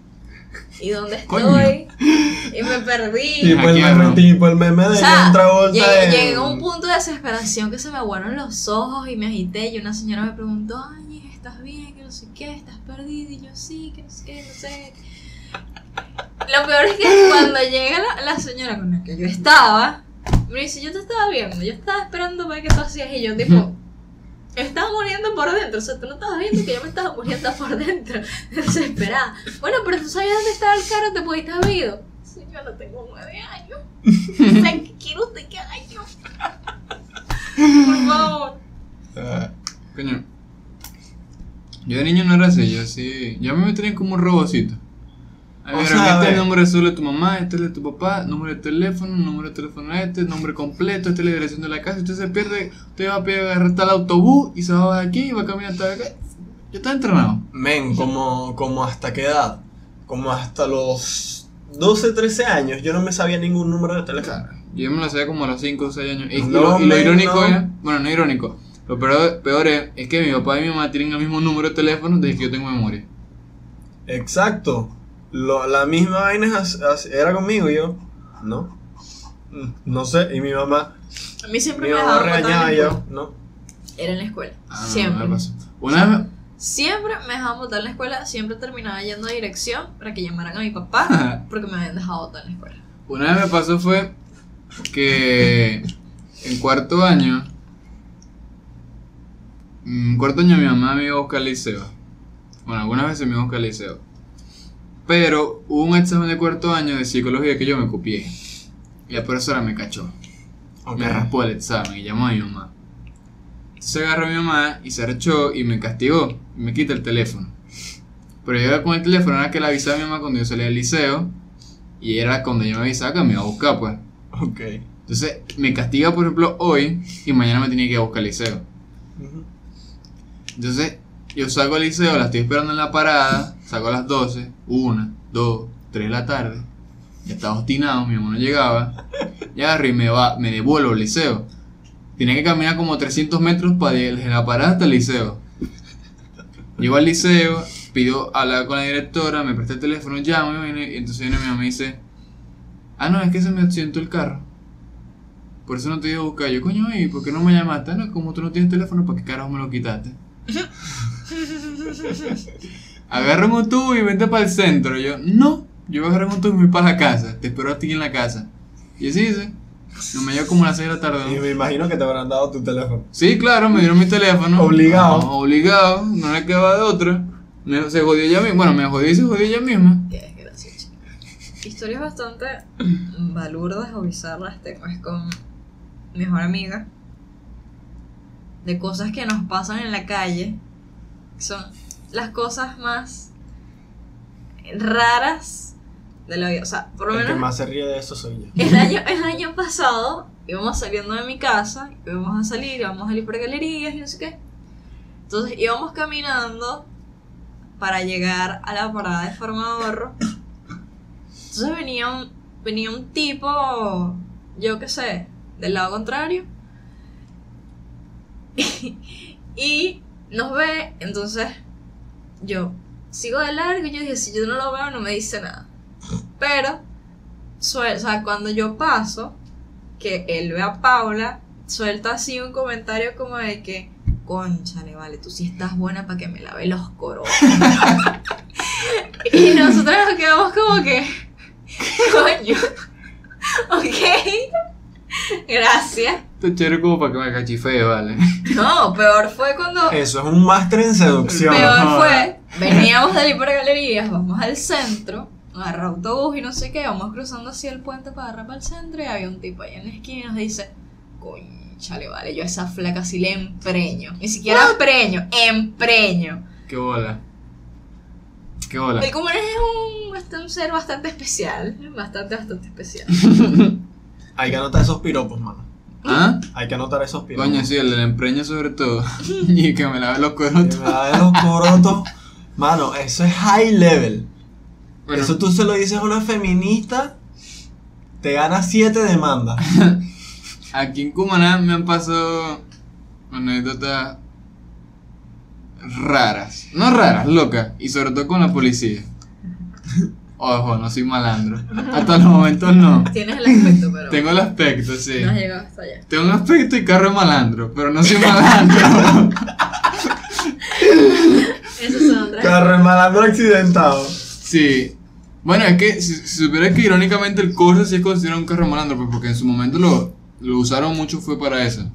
[laughs] ¿y dónde estoy?
Coño.
Y me perdí.
Tipo el, meme, tipo el meme de
O sea, llegué,
en-
llegué a un punto de desesperación que se me aguaron los ojos y me agité. Y una señora me preguntó, ay, ¿estás bien? Que no sé qué, ¿estás perdida? Y yo, sí, que no sé qué, no sé. Lo peor es que cuando llega la, la señora con la que yo estaba, me dice, yo te estaba viendo, yo estaba esperando para ver qué tú hacías. Y yo, tipo, estaba muriendo por dentro. O sea, tú no estabas viendo que yo me estaba muriendo por dentro, [laughs] desesperada. Bueno, pero tú sabías dónde estaba el carro, te pudiste haber ido. Señora, tengo nueve años. [laughs] O sea, ¿qué quiere usted que haga yo? Por favor.
Ah,
Coño. Yo de niño no era así, yo sí. Yo me tenía como un robocito. A
O
ver,
sea,
este
a
es
ver.
el número de celular de tu mamá, este es el de tu papá, número de teléfono, número de teléfono este, nombre completo, esta es la dirección de la casa. Usted se pierde, usted va a pegar agarrar hasta el autobús y se va de aquí y va a caminar hasta acá. Yo estaba entrenado.
Men, como, como hasta qué edad? Como hasta los 12, 13 años. Yo no me sabía ningún número de teléfono.
Yo me lo sabía como a los 5 o 6 años. Y,
No,
lo, y lo
men,
irónico
no.
es, bueno, no irónico, lo peor, peor es, es que mi papá y mi mamá tienen el mismo número de teléfono desde que yo tengo memoria.
Exacto. Lo- la misma vaina era conmigo y yo. No. No sé. Y mi mamá.
A mí siempre
Mi
me
mamá regañaba yo. No.
Era en la escuela.
Ah, no,
siempre.
me pasó. Una vez,
Siempre me dejaban botar en la escuela, siempre terminaba yendo a dirección para que llamaran a mi papá [laughs] porque me habían dejado botar en la escuela.
Una vez me pasó fue que en cuarto año, en cuarto año mi mamá me iba a buscar al liceo. Bueno, algunas veces me iba a buscar al liceo. Pero hubo un examen de cuarto año de psicología que yo me copié. Y la profesora me cachó.
Ok.
Me raspó el examen y llamó a mi mamá. Entonces agarró a mi mamá y se arrechó y me castigó. Y me quita el teléfono. Pero yo era con el teléfono, era que le avisaba a mi mamá cuando yo salía del liceo. Y era cuando yo me avisaba que me iba a buscar, pues.
Ok.
Entonces me castiga, por ejemplo, hoy y mañana me tenía que ir a buscar al liceo.
Ujú.
Entonces yo salgo al liceo, la estoy esperando en la parada, salgo a las 12, 1, 2, 3 de la tarde. Ya estaba obstinado, mi mamá no llegaba. Y agarro y me, va, me devuelvo al liceo. Tenía que caminar como 300 metros para desde la parada hasta el liceo. Llego al liceo, pido hablar con la directora, me presta el teléfono, llamo y entonces viene mi mamá y dice, ah no, es que se me accidentó el carro. Por eso no te iba a buscar. Yo, coño, ¿y por qué no me llamaste? "Ah, No, como tú no tienes teléfono, ¿para qué carajo me lo quitaste? [laughs] Agarra un tubo y vente para el centro. Yo, no, yo voy a agarrar un tubo y me voy para la casa. Te espero a ti en la casa. Y así hice. No me llevo como a las 6 de la tarde. ¿no?
Y me imagino que te habrán dado tu teléfono.
Sí, claro, me dieron mi teléfono.
Obligado.
Ah, obligado, no le quedaba de otra. Me- se jodió ella misma. Bueno, me jodió y se jodió ella misma.
Qué desgracia. Historias bastante balurdas o bizarras tengo es con mi mejor amiga. De cosas que nos pasan en la calle. Son las cosas más raras de la vida. O sea, por lo
El que
menos
más se ríe de eso soy yo.
el [laughs] año, el año pasado íbamos saliendo de mi casa, íbamos a salir, íbamos a salir por galerías y no sé qué. Entonces íbamos caminando para llegar a la parada de Farmadorro. Entonces venía un, venía un tipo, yo qué sé, del lado contrario. [laughs] y nos ve, entonces yo sigo de largo y yo dije, si yo no lo veo no me dice nada. Pero suel- o sea, cuando yo paso, que él ve a Paula, suelta así un comentario como de que, conchale, vale, tú sí estás buena para que me lave los coros. [laughs] y nosotros nos quedamos como que, [laughs] coño, ok, gracias.
Es chévere como para que me cachifee, vale. [laughs]
No, peor fue cuando...
Eso es un máster en seducción.
Peor
no.
fue, veníamos de galerías, vamos al centro, agarra autobús y no sé qué, vamos cruzando así el puente para agarrar para el centro y había un tipo ahí en la esquina y nos dice, coño, Chale, vale, yo a esa flaca sí le empreño. Ni siquiera empreño, empreño.
Qué bola. Qué bola.
El Comunes es un, bast- un ser bastante especial. Bastante, bastante especial. [laughs]
Hay que anotar esos piropos, mano.
¿Ah?
Hay que anotar esos piropos.
Coño, sí, el del empreño sobre todo. [laughs] y que me lave los
Que
cueros.
me da de los corotos. Mano, eso es high level.
Bueno,
Eso tú se lo dices a una feminista, te gana siete demandas. [laughs]
aquí en Cumaná me han pasado anécdotas raras. No raras, locas. Y sobre todo con la policía. Ojo, no soy malandro. Hasta los momentos no. [laughs]
Tienes el aspecto, pero
Tengo el aspecto, sí.
no has llegado hasta allá.
Tengo un aspecto y carro de malandro, pero no soy malandro. [laughs]
Esos son.
Carro malandro accidentado.
Sí. Bueno, es que si, si supieras que irónicamente el Corsa sí es considerado un carro malandro, pues porque en su momento lo, lo usaron mucho fue para eso.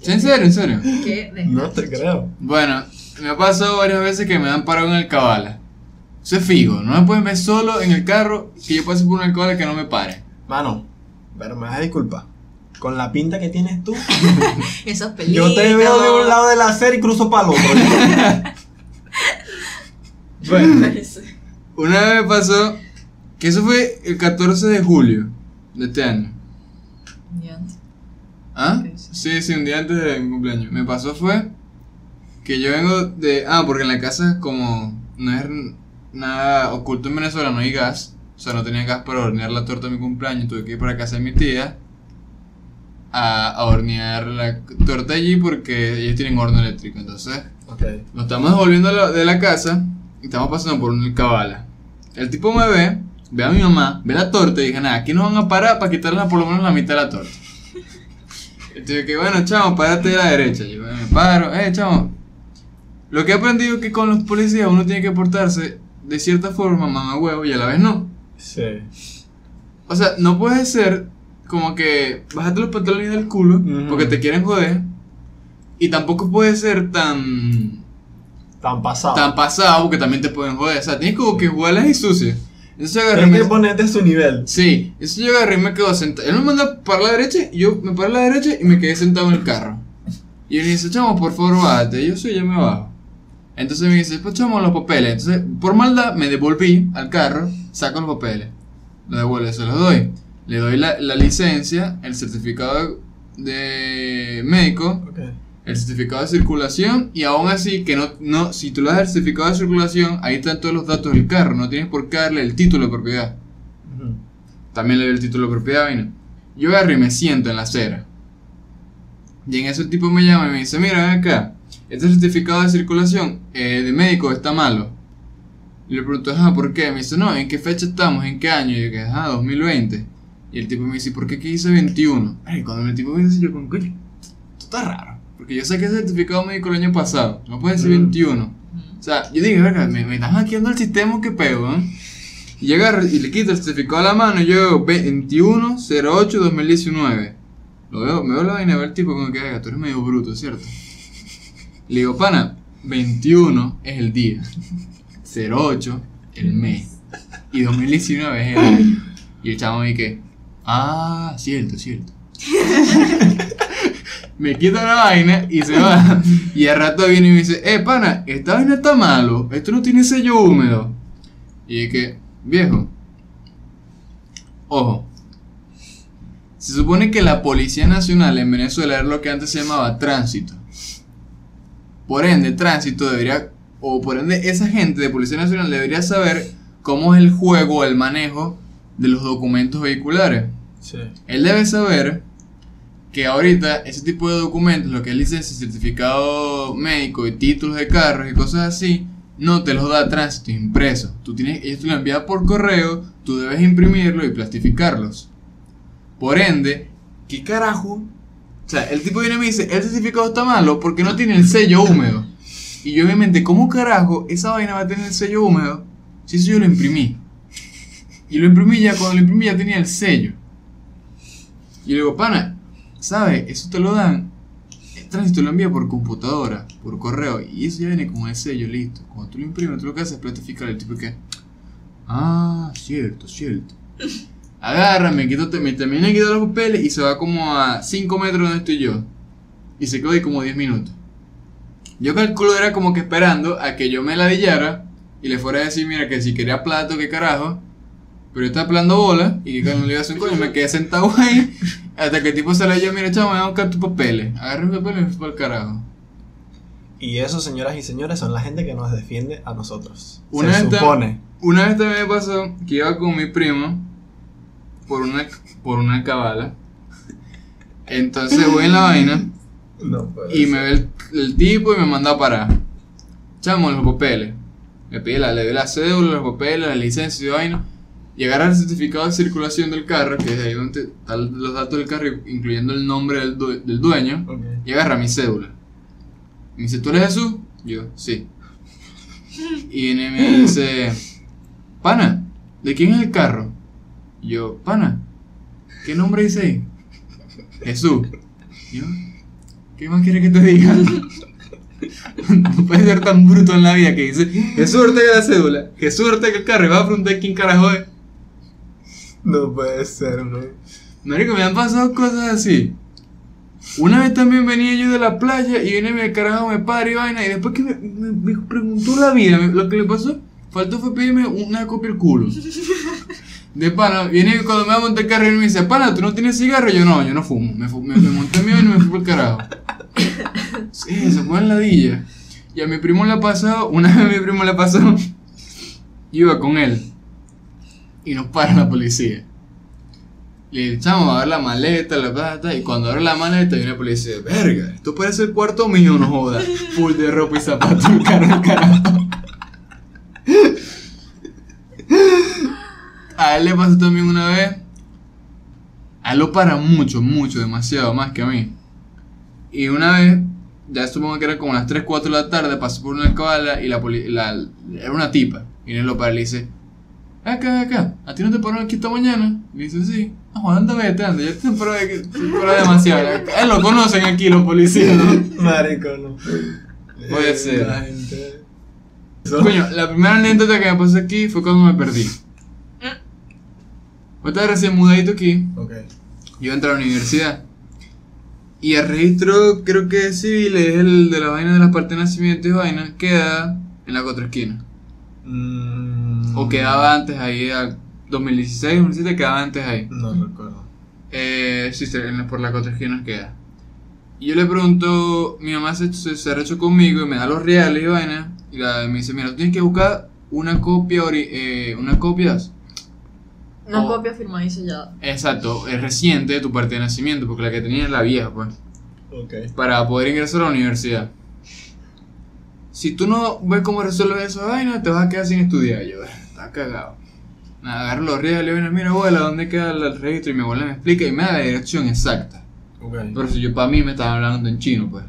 ¿Sí, ¿En serio? ¿En serio?
¿Qué?
No te creo.
Bueno, me ha pasado varias veces que me han parado en el cabala. Eso es fijo, no me pueden ver solo en el carro que yo pase por un cabala que no me pare.
Mano, pero me vas a disculpar. Con la pinta que tienes tú, [laughs]
Esos pelitos.
yo te veo de un lado de la acera y cruzo para el otro. [laughs]
Bueno, [laughs] una vez me pasó que eso fue el 14 de julio de este año. ¿Ah?
Ok.
Sí, sí, un día antes de mi cumpleaños. Me pasó fue que yo vengo de... Ah, porque en la casa como no es nada oculto en Venezuela, no hay gas. O sea, no tenía gas para hornear la torta de mi cumpleaños. Tuve que ir para casa de mi tía a, a hornear la torta allí porque ellos tienen horno eléctrico. Entonces, nos estamos devolviendo de la- casa y estamos pasando por un cabala. El tipo me ve, ve a mi mamá, ve la torta y dije, nada, aquí nos van a parar para quitarle por lo menos la mitad de la torta. [laughs] Entonces, que bueno, chamo, párate de la derecha. Yo me paro, eh, chamo. Lo que he aprendido es que con los policías uno tiene que portarse de cierta forma, mamá huevo, y a la vez no.
Sí.
O sea, no puede ser como que bájate los pantalones del culo porque te quieren joder. Y tampoco puede ser tan
Tan pasado.
tan pasado porque también te pueden joder. O sea, tienes como que huelas y sucias. Entonces yo agarré.
Tienes que ponerte a su nivel.
Sí, eso yo agarré y me quedo sentado. Él me manda para la derecha y yo me paro a la derecha y me quedé sentado en el carro. Y él dice, chamo, por favor, bájate. Yo sí, ya me bajo. Entonces me dice, pues chamo, los papeles. Entonces, por maldad, me devolví al carro, saco los papeles. Los devuelvo, se los doy. Le doy la, la licencia, el certificado de médico, el certificado de circulación y aún así que no, no si tú le das el certificado de circulación, ahí están todos los datos del carro, no tienes por qué darle el título de propiedad. También le doy el título de propiedad, vino. Yo agarro y me siento en la acera. Y en ese tipo me llama y me dice, mira, ven acá, este certificado de circulación eh, de médico está malo. Y le pregunto, ah, ¿por qué? Me dice, no, ¿en qué fecha estamos? ¿En qué año? Y yo, que, ah, 2020. Y el tipo me dice, ¿por qué aquí dice 21? Ay, cuando el tipo me dice, yo, con coño, esto está raro. Porque yo saqué ese certificado médico el año pasado, no puede ser
Mm.
21. O sea, yo dije, verga, me, me están hackeando el sistema, qué pego, ¿eh? Y yo agarro y le quito el certificado a la mano y yo, 21-08-2019. Lo veo, me veo la vaina, veo el tipo como que, "Verga, tú eres medio bruto, ¿cierto? Le digo, pana, 21 es el día, 08 el mes, y 2019 es el año. Y el chavo me dice, ah, cierto, cierto. [laughs] me quita la vaina y se va. Y al rato viene y me dice, eh, pana, esta vaina está malo, esto no tiene sello húmedo. Y es que, viejo, ojo, se supone que la Policía Nacional en Venezuela era lo que antes se llamaba tránsito. Por ende, tránsito debería, o por ende, esa gente de Policía Nacional debería saber cómo es el juego, el manejo de los documentos vehiculares.
Sí.
Él debe saber que ahorita ese tipo de documentos, lo que es licencia, certificado médico y títulos de carros y cosas así, no te los da tránsito impreso. Tú tienes, ellos te lo envían por correo, tú debes imprimirlo y plastificarlos. Por ende, ¿qué carajo? O sea, el tipo viene y me dice, el certificado está malo porque no tiene el sello húmedo. Y yo obviamente, ¿cómo carajo esa vaina va a tener el sello húmedo si eso yo lo imprimí? Y lo imprimí ya, cuando lo imprimí ya tenía el sello. Y le digo, pana, ¿sabes? Eso te lo dan. El tránsito lo envía por computadora, por correo. Y eso ya viene con el sello, listo. Cuando tú lo imprimes, tú lo que haces es platificar el tipo que. Ah, cierto, cierto. Agarra, me, quito, me termina de quitar los papeles y se va como a 5 metros donde estoy yo. Y se quedó ahí como 10 minutos. Yo calculo era como que esperando a que yo me ladillara y le fuera a decir, mira, que si quería plato, qué carajo. Pero yo estaba plando bola y que no le iba a hacer un coño, me quedé sentado ahí hasta que el tipo se le yo, mira, chamo, me voy a buscar tus papeles. Agarré mis papeles y me fui para el carajo.
Y eso, señoras y señores, son la gente que nos defiende a nosotros.
Una
Se
vez
supone.
Una vez también me pasó que iba con mi primo por una, por una cabala. Entonces voy en la vaina
No puede
y
ser.
me ve el, el tipo y me manda a parar. Chamo, los papeles. Me pide la, le doy la cédula, los papeles, la licencia y vaina. Agarra el certificado de circulación del carro, que es ahí donde están los datos del carro, incluyendo el nombre del, del dueño. Y agarra mi cédula. Me dice, ¿tú eres Jesús? Yo, sí. Y viene y me dice, pana, ¿de quién es el carro? Y yo, pana, ¿qué nombre dice? Jesús. Y yo, ¿qué más quieres que te diga? [laughs] no puedes ser tan bruto en la vida que dice, Jesús Ortega la cédula, Jesús Ortega el carro, y va a preguntar quién carajo es.
No puede ser, bro.
Marico, me han pasado cosas así. Una vez también venía yo de la playa y viene mi carajo, me para y vaina. Y después que me, me- me preguntó la vida, me- lo que le pasó, faltó fue pedirme una copia del culo. De pana, viene cuando me va a montar el carro y me dice, pana, ¿tú no tienes cigarro? Yo no, yo no fumo. Me, fu- me, me monté mío y me fui por el carajo. [laughs] Sí, se fue en ladilla. Y a mi primo le ha pasado, una vez a mi primo le pasó, iba con él. Y nos para la policía. Le echamos a ver la maleta, la plata, y cuando abre la maleta viene la policía, verga, esto parece el cuarto mío, no joda. Full de ropa y zapatos, el [laughs] carajo. A él le pasó también una vez. A él lo para mucho, mucho, demasiado, más que a mí. Y una vez, ya supongo que era como las 3, 4 de la tarde, pasó por una escabala y la, la era una tipa. Y él lo para y le dice, acá, acá, ¿a ti no te pararon aquí esta mañana? Y dice, sí. Ah, bueno, anda, vete, anda, ya te paró de- te demasiado. Él lo conocen aquí los policías, ¿no?
Marico, no.
Puede ser.
La gente.
Coño, la primera anécdota que me pasó aquí fue cuando me perdí. Yo estaba recién mudadito aquí,
Ok.
yo entré a la universidad. Y el registro, creo que es civil, es el de la vaina de las partes de nacimiento y vaina, queda en la otra esquina.
Mm,
O quedaba antes ahí, a 2016, 2017, quedaba antes ahí.
No recuerdo.
Eh, sí, por la otra esquina queda. Y yo le pregunto, mi mamá se, se, se conmigo y me da los reales y vaina. Y la, me dice, mira, tú tienes que buscar una copia, ori- eh, una copia,
Una
Oh.
copia firmada y sellada.
exacto, es reciente de tu parte de nacimiento, porque la que tenía es la vieja, pues.
Ok.
para poder ingresar a la universidad. Si tú no ves cómo resuelves esa vaina, te vas a quedar sin estudiar. Yo, está cagado. Nada, agarro los reales y le digo, mira, abuela, ¿dónde queda el registro? Y mi abuela me explica y me da la dirección exacta.
Ok.
Pero si yo, para mí, me estaban hablando en chino, pues.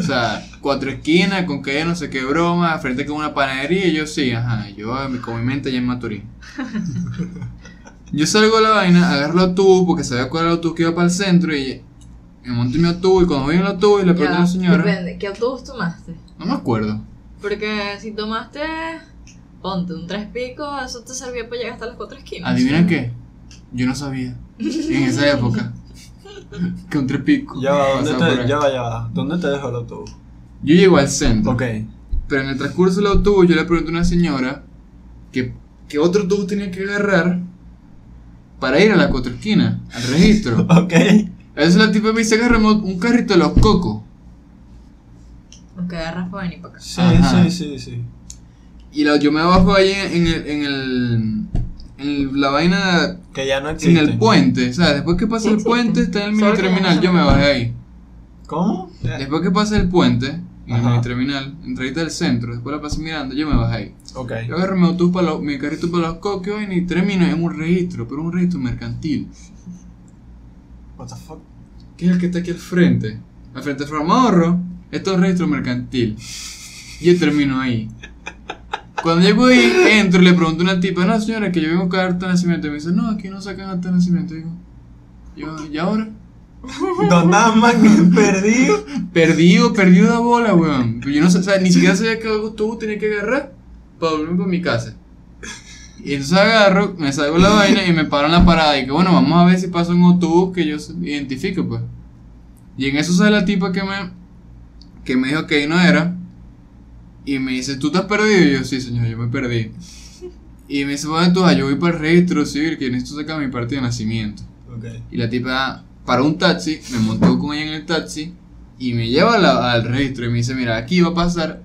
o sea, cuatro esquinas, con que no sé qué broma, frente con una panadería, y yo sí, ajá. Yo, con mi mente ya en Maturín. [laughs] Yo salgo de la vaina, agarro el autobús, porque sabía cuál era el autobús que iba para el centro, y me monté en mi autobús, y cuando voy en el autobús, le pregunto a la señora,
Depende, ¿qué autobús tomaste?
no me acuerdo.
Porque si tomaste, ponte un tres picos, eso te servía para llegar hasta las cuatro esquinas.
¿Adivina qué? Yo no sabía, en esa época, [laughs] que un trepico.
Ya va, ¿dónde te, ya va, ya va. ¿Dónde te dejo el autobús?
Yo llego al centro.
Ok.
Pero en el transcurso del autobús yo le pregunté a una señora que, que otro autobús tenía que agarrar para ir a la cuatro esquina, al registro. [laughs]
Ok.
A veces la tipa me dice, agárrame un carrito de los cocos.
Aunque agarras para venir para acá.
Sí,
Ajá.
sí, sí, sí.
Y la- yo me bajo ahí en el, en el, en la vaina,
Que ya no
en
existe.
el puente. O sea, después que pasa el puente está en el mini
que
terminal, yo me bajé ahí.
¿Cómo?
Después que pasa el puente, en el
Ajá.
mini terminal, entradita del centro, después la pasé mirando, yo me bajé ahí.
Ok.
Yo agarro mi autobús para los- mi carrito para los vaina, y termino en un registro, pero un registro mercantil.
What the fuck?
que es el que está aquí al frente. Al frente de Ahorro, esto es un registro mercantil. Y yo termino ahí. Cuando llego ahí, entro y le pregunto a una tipa, no señora, que yo vengo a buscar acta de nacimiento. Y me dice, no, aquí no sacan acta de nacimiento. Digo, yo, ¿y ahora?
¿Dónde más que perdido?
Perdido, perdido la bola, weón. Yo no sé, o sea, ni siquiera sabía que autobús tenía que agarrar para volverme para mi casa. Y entonces agarro, me salgo la vaina y me paro en la parada. Y que bueno, vamos a ver si pasa un autobús que yo identifique, pues. Y en eso sale la tipa que me, que me dijo que ahí no era. Y me dice, ¿tú te has perdido? Y yo, sí, señor, yo me perdí. Y me dice, bueno, tú, ah, yo voy para el registro civil, que necesito sacar mi parte de nacimiento.
Ok.
Y la tipa paró un taxi, me montó con ella en el taxi y me lleva la- al registro y me dice, mira, aquí va a pasar.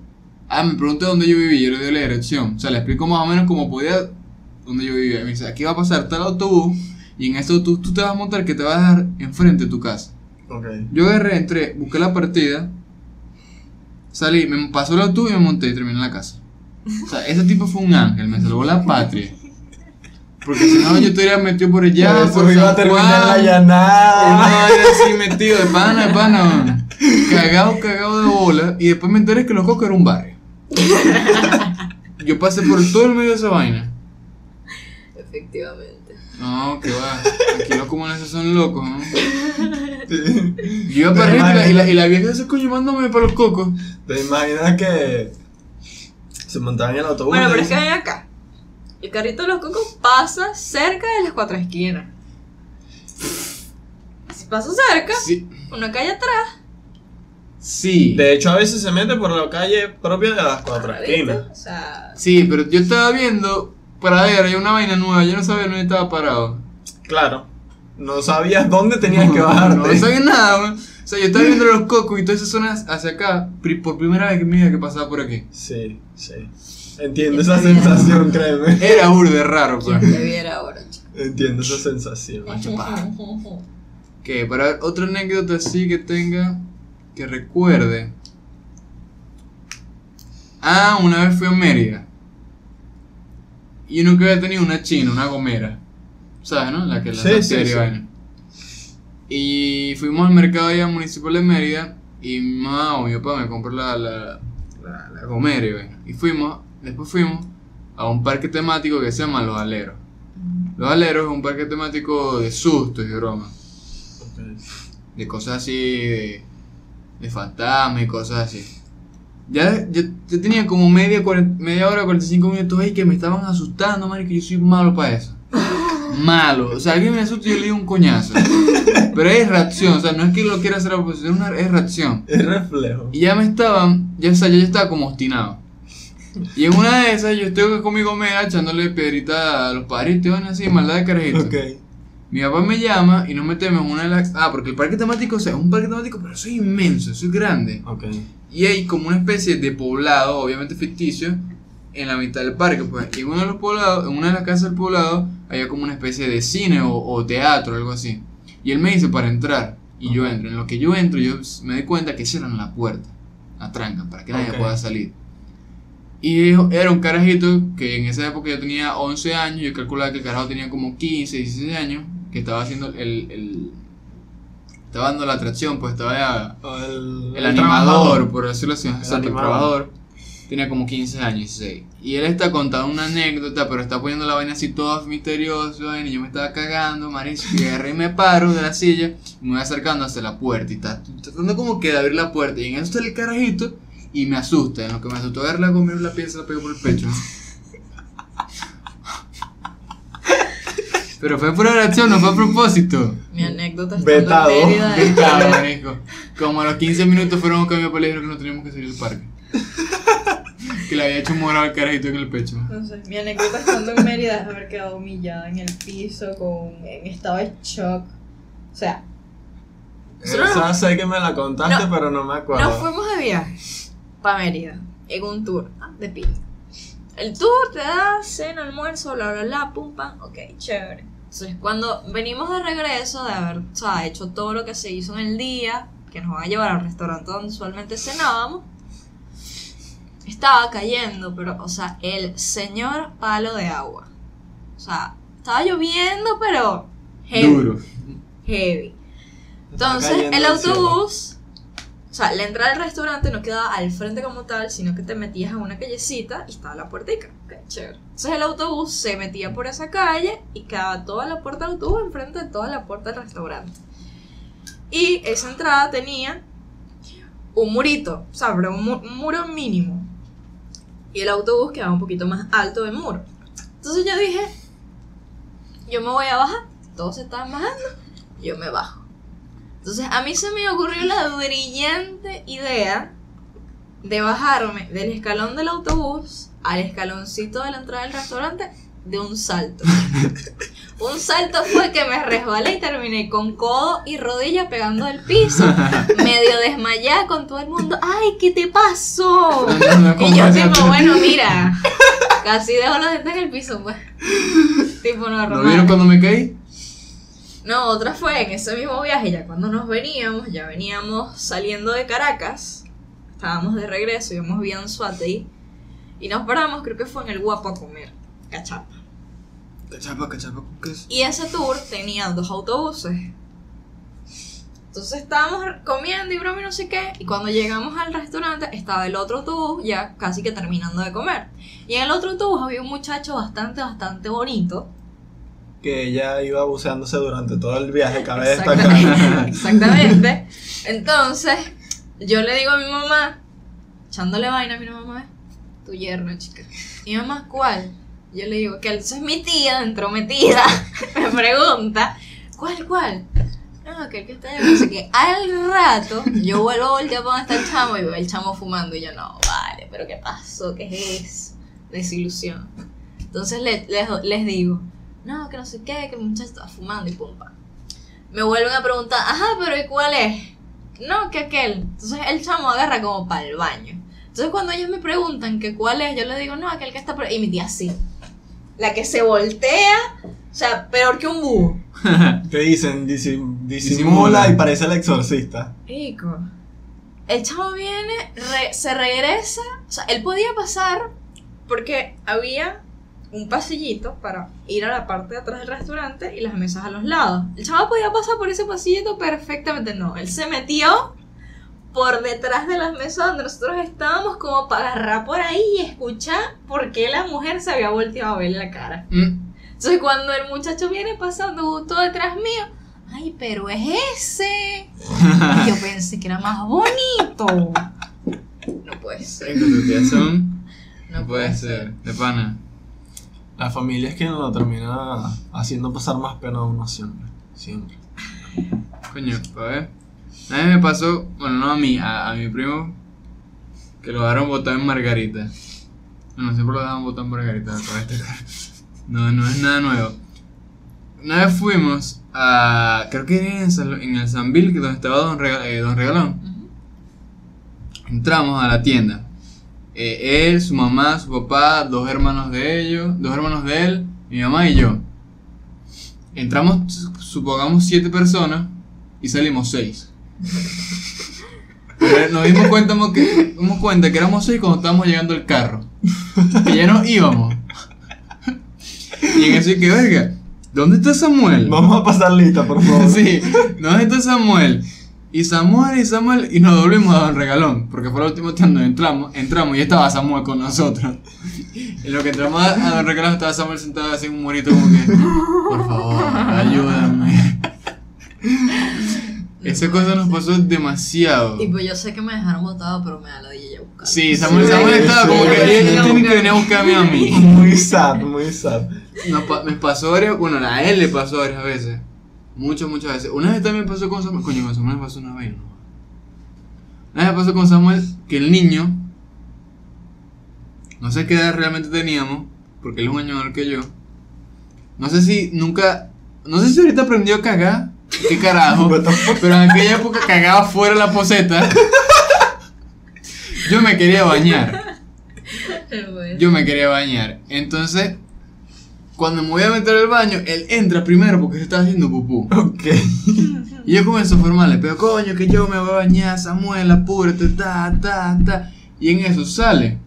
Ah, me pregunté dónde yo vivía, yo le doy la dirección. O sea, le explico más o menos cómo podía, dónde yo vivía. Y me dice, aquí va a pasar tal autobús y en ese autobús tú te vas a montar que te va a dejar enfrente de tu casa.
Ok.
Yo agarré, entré, busqué la partida, salí, me pasó el autobús y me monté y terminé en la casa. O sea, ese tipo fue un ángel, me salvó la patria. Porque si no, yo estaría metido por allá,
Por eso
por
iba a terminar la llanada.
No, era así metido de pana, de pana. Cagado, cagado de bola. Y después me enteré que Los Cocos era un barrio. Yo pasé por todo el medio de esa vaina.
Efectivamente.
No, que va. Aquí los comunes son locos, ¿no?
Sí.
Yo iba para arriba y la, y vieja se coño mandándome para los cocos.
¿Te imaginas que se montaban en el autobús?
Bueno, pero es que ven acá. El carrito de los cocos pasa cerca de las cuatro esquinas. Si pasa cerca,
Sí.
una calle atrás.
Sí.
De hecho, a veces se mete por la calle propia de las cuatro
¿viste?
esquinas.
O sea,
Sí, pero yo estaba viendo pradera y una vaina nueva. Yo no sabía dónde estaba parado.
Claro. No sabías dónde tenías que
No,
bajarte.
No, sabía nada, man. O sea, yo estaba viendo los cocos y todas esas zonas hacia acá. pri- Por primera vez que me que pasaba por aquí.
Sí, sí. Entiendo esa sensación, créeme.
Era burde raro, pues.
quien te viera ahora, chico.
Entiendo esa sensación.
Que para ver otra anécdota así que tenga que recuerde. Ah, una vez fui a Mérida. Y yo nunca había tenido una china, una gomera. ¿Sabes, no? La que la
Sí, sí,
serie,
sí.
vaina. Y fuimos al mercado allá municipal de Mérida. Y mi mamá o mi papá me compró la, la, la, la gomera y vaina. Y fuimos, después fuimos a un parque temático que se llama Los Aleros. Los Aleros es un parque temático de sustos y bromas de cosas así, de, de fantasmas y cosas así. Ya, ya, ya tenía como media, cuaren- media hora, 45 minutos ahí que me estaban asustando, que yo soy malo para eso. [laughs] Malo. O sea, alguien me asusta y yo le digo un coñazo. Pero es reacción, o sea, no es que lo quiera hacer a es, una, es reacción.
Es reflejo.
Y ya me estaban, ya, o sea, yo ya estaba como obstinado. Y en una de esas yo estoy con mi gomera echándole piedrita a los paritos, van así, maldad de carajito.
Ok.
Mi papá me llama y nos metemos en una de las... Ah, porque el parque temático, o sea, es un parque temático, pero eso es inmenso, eso es grande.
Ok.
Y hay como una especie de poblado, obviamente ficticio, en la mitad del parque. Pues. Y en uno de los poblados, en una de las casas del poblado, había como una especie de cine o, o teatro, algo así. Y él me dice para entrar. Y yo entro. En lo que yo entro, yo me doy cuenta que cierran la puerta. La trancan para que nadie
Ok.
pueda salir. Y era un carajito que en esa época yo tenía 11 años. Yo calculaba que el carajo tenía como 15, 16 años. Que estaba haciendo el. el estaba dando la atracción, pues estaba ya
El,
el animador, por decirlo así, exacto, el trabajador, tenía como 15 años, 16. Y él está contando una anécdota, pero está poniendo la vaina así toda misteriosa, y yo me estaba cagando, agarré y me paro de la silla, y me voy acercando hacia la puerta, y está tratando como que de abrir la puerta, y en eso está el carajito, y me asusta, en lo que me asustó agarré la comida la pieza la pegó por el pecho. Pero fue por reacción, no fue a propósito.
Mi anécdota está
Vetado.
en Mérida. es-
Claro, marisco. Como a los 15 minutos fueron un cambio de peligro que no teníamos que salir del parque. Que le había hecho morado al carajito en el pecho.
No sé, mi anécdota estando en Mérida es haber quedado humillada en el piso, con, en estado de shock. O sea,
Esa sé que me la contaste,
No.
pero no me acuerdo.
nos fuimos de viaje para Mérida en un tour ah, de pinta. El tour te da cena, almuerzo, bla, bla, bla, pum, pam, ok, chévere. Entonces, cuando venimos de regreso de haber o sea, hecho todo lo que se hizo en el día, que nos van a llevar al restaurante donde usualmente cenábamos, estaba cayendo, pero, o sea, el señor palo de agua. O sea, estaba lloviendo, pero heavy.
Duro.
Heavy. Entonces, el autobús, o sea, la entrada al restaurante no quedaba al frente como tal, sino que te metías en una callecita y estaba la puertica. Ok, chévere. Entonces, el autobús se metía por esa calle y quedaba toda la puerta del autobús enfrente de toda la puerta del restaurante. Y esa entrada tenía un murito, o sea, un, un muro mínimo. Y el autobús quedaba un poquito más alto del muro. Entonces yo dije, yo me voy a bajar, todos se estaban bajando, yo me bajo. Entonces a mí se me ocurrió la brillante idea de bajarme del escalón del autobús al escaloncito de la entrada del restaurante de un salto. [laughs] un salto fue que me resbalé y terminé con codo y rodilla pegando el piso, medio desmayada con todo el mundo. ¡Ay, qué te pasó!
No, [laughs] no,
Y yo
¿cómo
tipo, bueno, mira, casi dejo los dientes en el piso, pues. tipo
¿Lo
normal.
vieron cuando me caí?
No, otra fue en ese mismo viaje, ya cuando nos veníamos, ya veníamos saliendo de Caracas, estábamos de regreso, íbamos vía Anzuategui, y nos paramos, creo que fue en el Guapo a comer, cachapa.
Cachapa, cachapa, ¿con qué es?
Y ese tour tenía dos autobuses. Entonces estábamos comiendo y broma y no sé qué, y cuando llegamos al restaurante estaba el otro autobús ya casi que terminando de comer. Y en el otro autobús había un muchacho bastante, bastante bonito.
Que ella iba buceándose durante todo el viaje, cabe
Exactamente.
destacar.
Exactamente. Entonces, yo le digo a mi mamá, echándole vaina a mi mamá, tu yerno, chica. Mi mamá, ¿cuál? Yo le digo, que esa es mi tía, entrometida. [laughs] Me pregunta, ¿cuál, cuál? No, que el que está allá, no sé qué. Al rato, yo vuelvo a voltear para donde está chamo y veo el chamo fumando. Y yo, no, vale, pero ¿qué pasó? ¿Qué es eso? Desilusión. Entonces le- les, les digo, no, que no sé qué, que el muchacho estaba fumando y pum, pam. Me vuelven a preguntar, ajá, pero ¿y cuál es? No, que aquel. Entonces el chamo agarra como para el baño. Entonces cuando ellos me preguntan que cuál es, yo le digo, no, aquel que está por... Y mi tía sí. La que se voltea, o sea, peor que un búho. [laughs]
Te dicen, disim- disimula y parece el exorcista.
Rico. El chamo viene, re- se regresa. O sea, él podía pasar porque había un pasillito para ir a la parte de atrás del restaurante y las mesas a los lados. El chamo podía pasar por ese pasillito perfectamente. No, él se metió por detrás de las mesas donde nosotros estábamos como para agarrar por ahí y escuchar por qué la mujer se había volteado a ver la cara.
Mm.
Entonces cuando el muchacho viene pasando justo detrás mío, ay, pero es ese. Y yo pensé que era más bonito. [laughs] No puede ser.
Tengo tu tía son.
No
No puede ser. De pana.
La familia es quien lo termina haciendo pasar más pena a uno siempre. Siempre.
Coño, a ver. A mí me pasó, bueno, no a mí, a, a mi primo, que lo dejaron botar en Margarita. Bueno, siempre lo dejaban botar en Margarita. No, no es nada nuevo. Una vez fuimos a, creo que era en, San- en el Sanville, que donde estaba Don, Rega- eh, Don Regalón. Entramos a la tienda. Eh, él, su mamá, su papá, dos hermanos de ellos, dos hermanos de él, mi mamá y yo. Entramos, su- supongamos, siete personas y salimos seis. Pero nos dimos cuenta, que, dimos cuenta que éramos seis cuando estábamos llegando al carro. Que ya nos íbamos. Y en eso que verga, ¿dónde está Samuel?
Vamos a pasar lista, por favor. [laughs]
Sí, ¿dónde está Samuel? Y Samuel y Samuel y nos volvimos a Don Regalón, porque fue el último tienda donde entramos, entramos y estaba Samuel con nosotros. En lo que entramos a, a Don Regalón estaba Samuel sentado así en un morito como que, por favor, ayúdame. Esa cosa nos pasó demasiado.
Tipo, yo sé que me dejaron botado, pero me da la de ella buscar.
Sí, Samuel,
Sí,
Samuel estaba
sí,
como que
sí.
él, él tiene que venir a buscarme a mí.
Muy sad, muy sad.
Nos pa- me pasó varias, bueno, a él le pasó varias veces. Muchas, muchas veces. Una vez también pasó con Samuel. Coño, con Samuel me pasó una vez, ¿no? Una vez pasó con Samuel que el niño. No sé qué edad realmente teníamos. Porque él es un año menor que yo. No sé si nunca. No sé si ahorita aprendió a cagar. ¿Qué carajo? [laughs] Pero en aquella época cagaba fuera la poseta. Yo me quería bañar. [laughs] Yo me quería bañar. Entonces, cuando me voy a meter al baño, él entra primero porque se está haciendo pupú.
Ok.
Y yo comienzo a formarle, pero coño, que yo me voy a bañar, Samuel, apúrate, ta, ta, ta. Y en eso sale.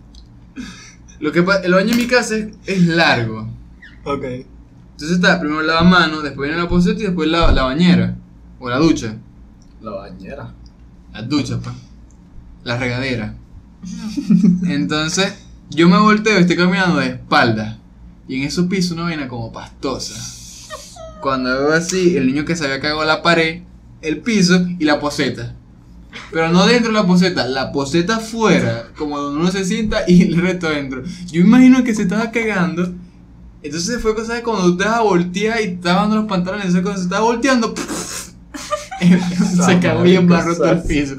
Lo que el baño en mi casa es, es largo.
Ok.
Entonces está primero la mano, después viene la poseta y después la, la bañera. O la ducha.
La bañera.
La ducha, pa. La regadera. Entonces, yo me volteo y estoy caminando de espalda. Y en esos pisos una vaina como pastosa. Cuando veo así, el niño que se había cagado la pared, el piso y la poseta. Pero no dentro de la poseta, la poseta afuera, como donde uno se sienta y el resto adentro. Yo imagino que se estaba cagando Entonces fue cosa de cuando tú te vas a voltear y te dando los pantalones, entonces cuando se estaba volteando, [laughs] se cagó bien barro todo el piso.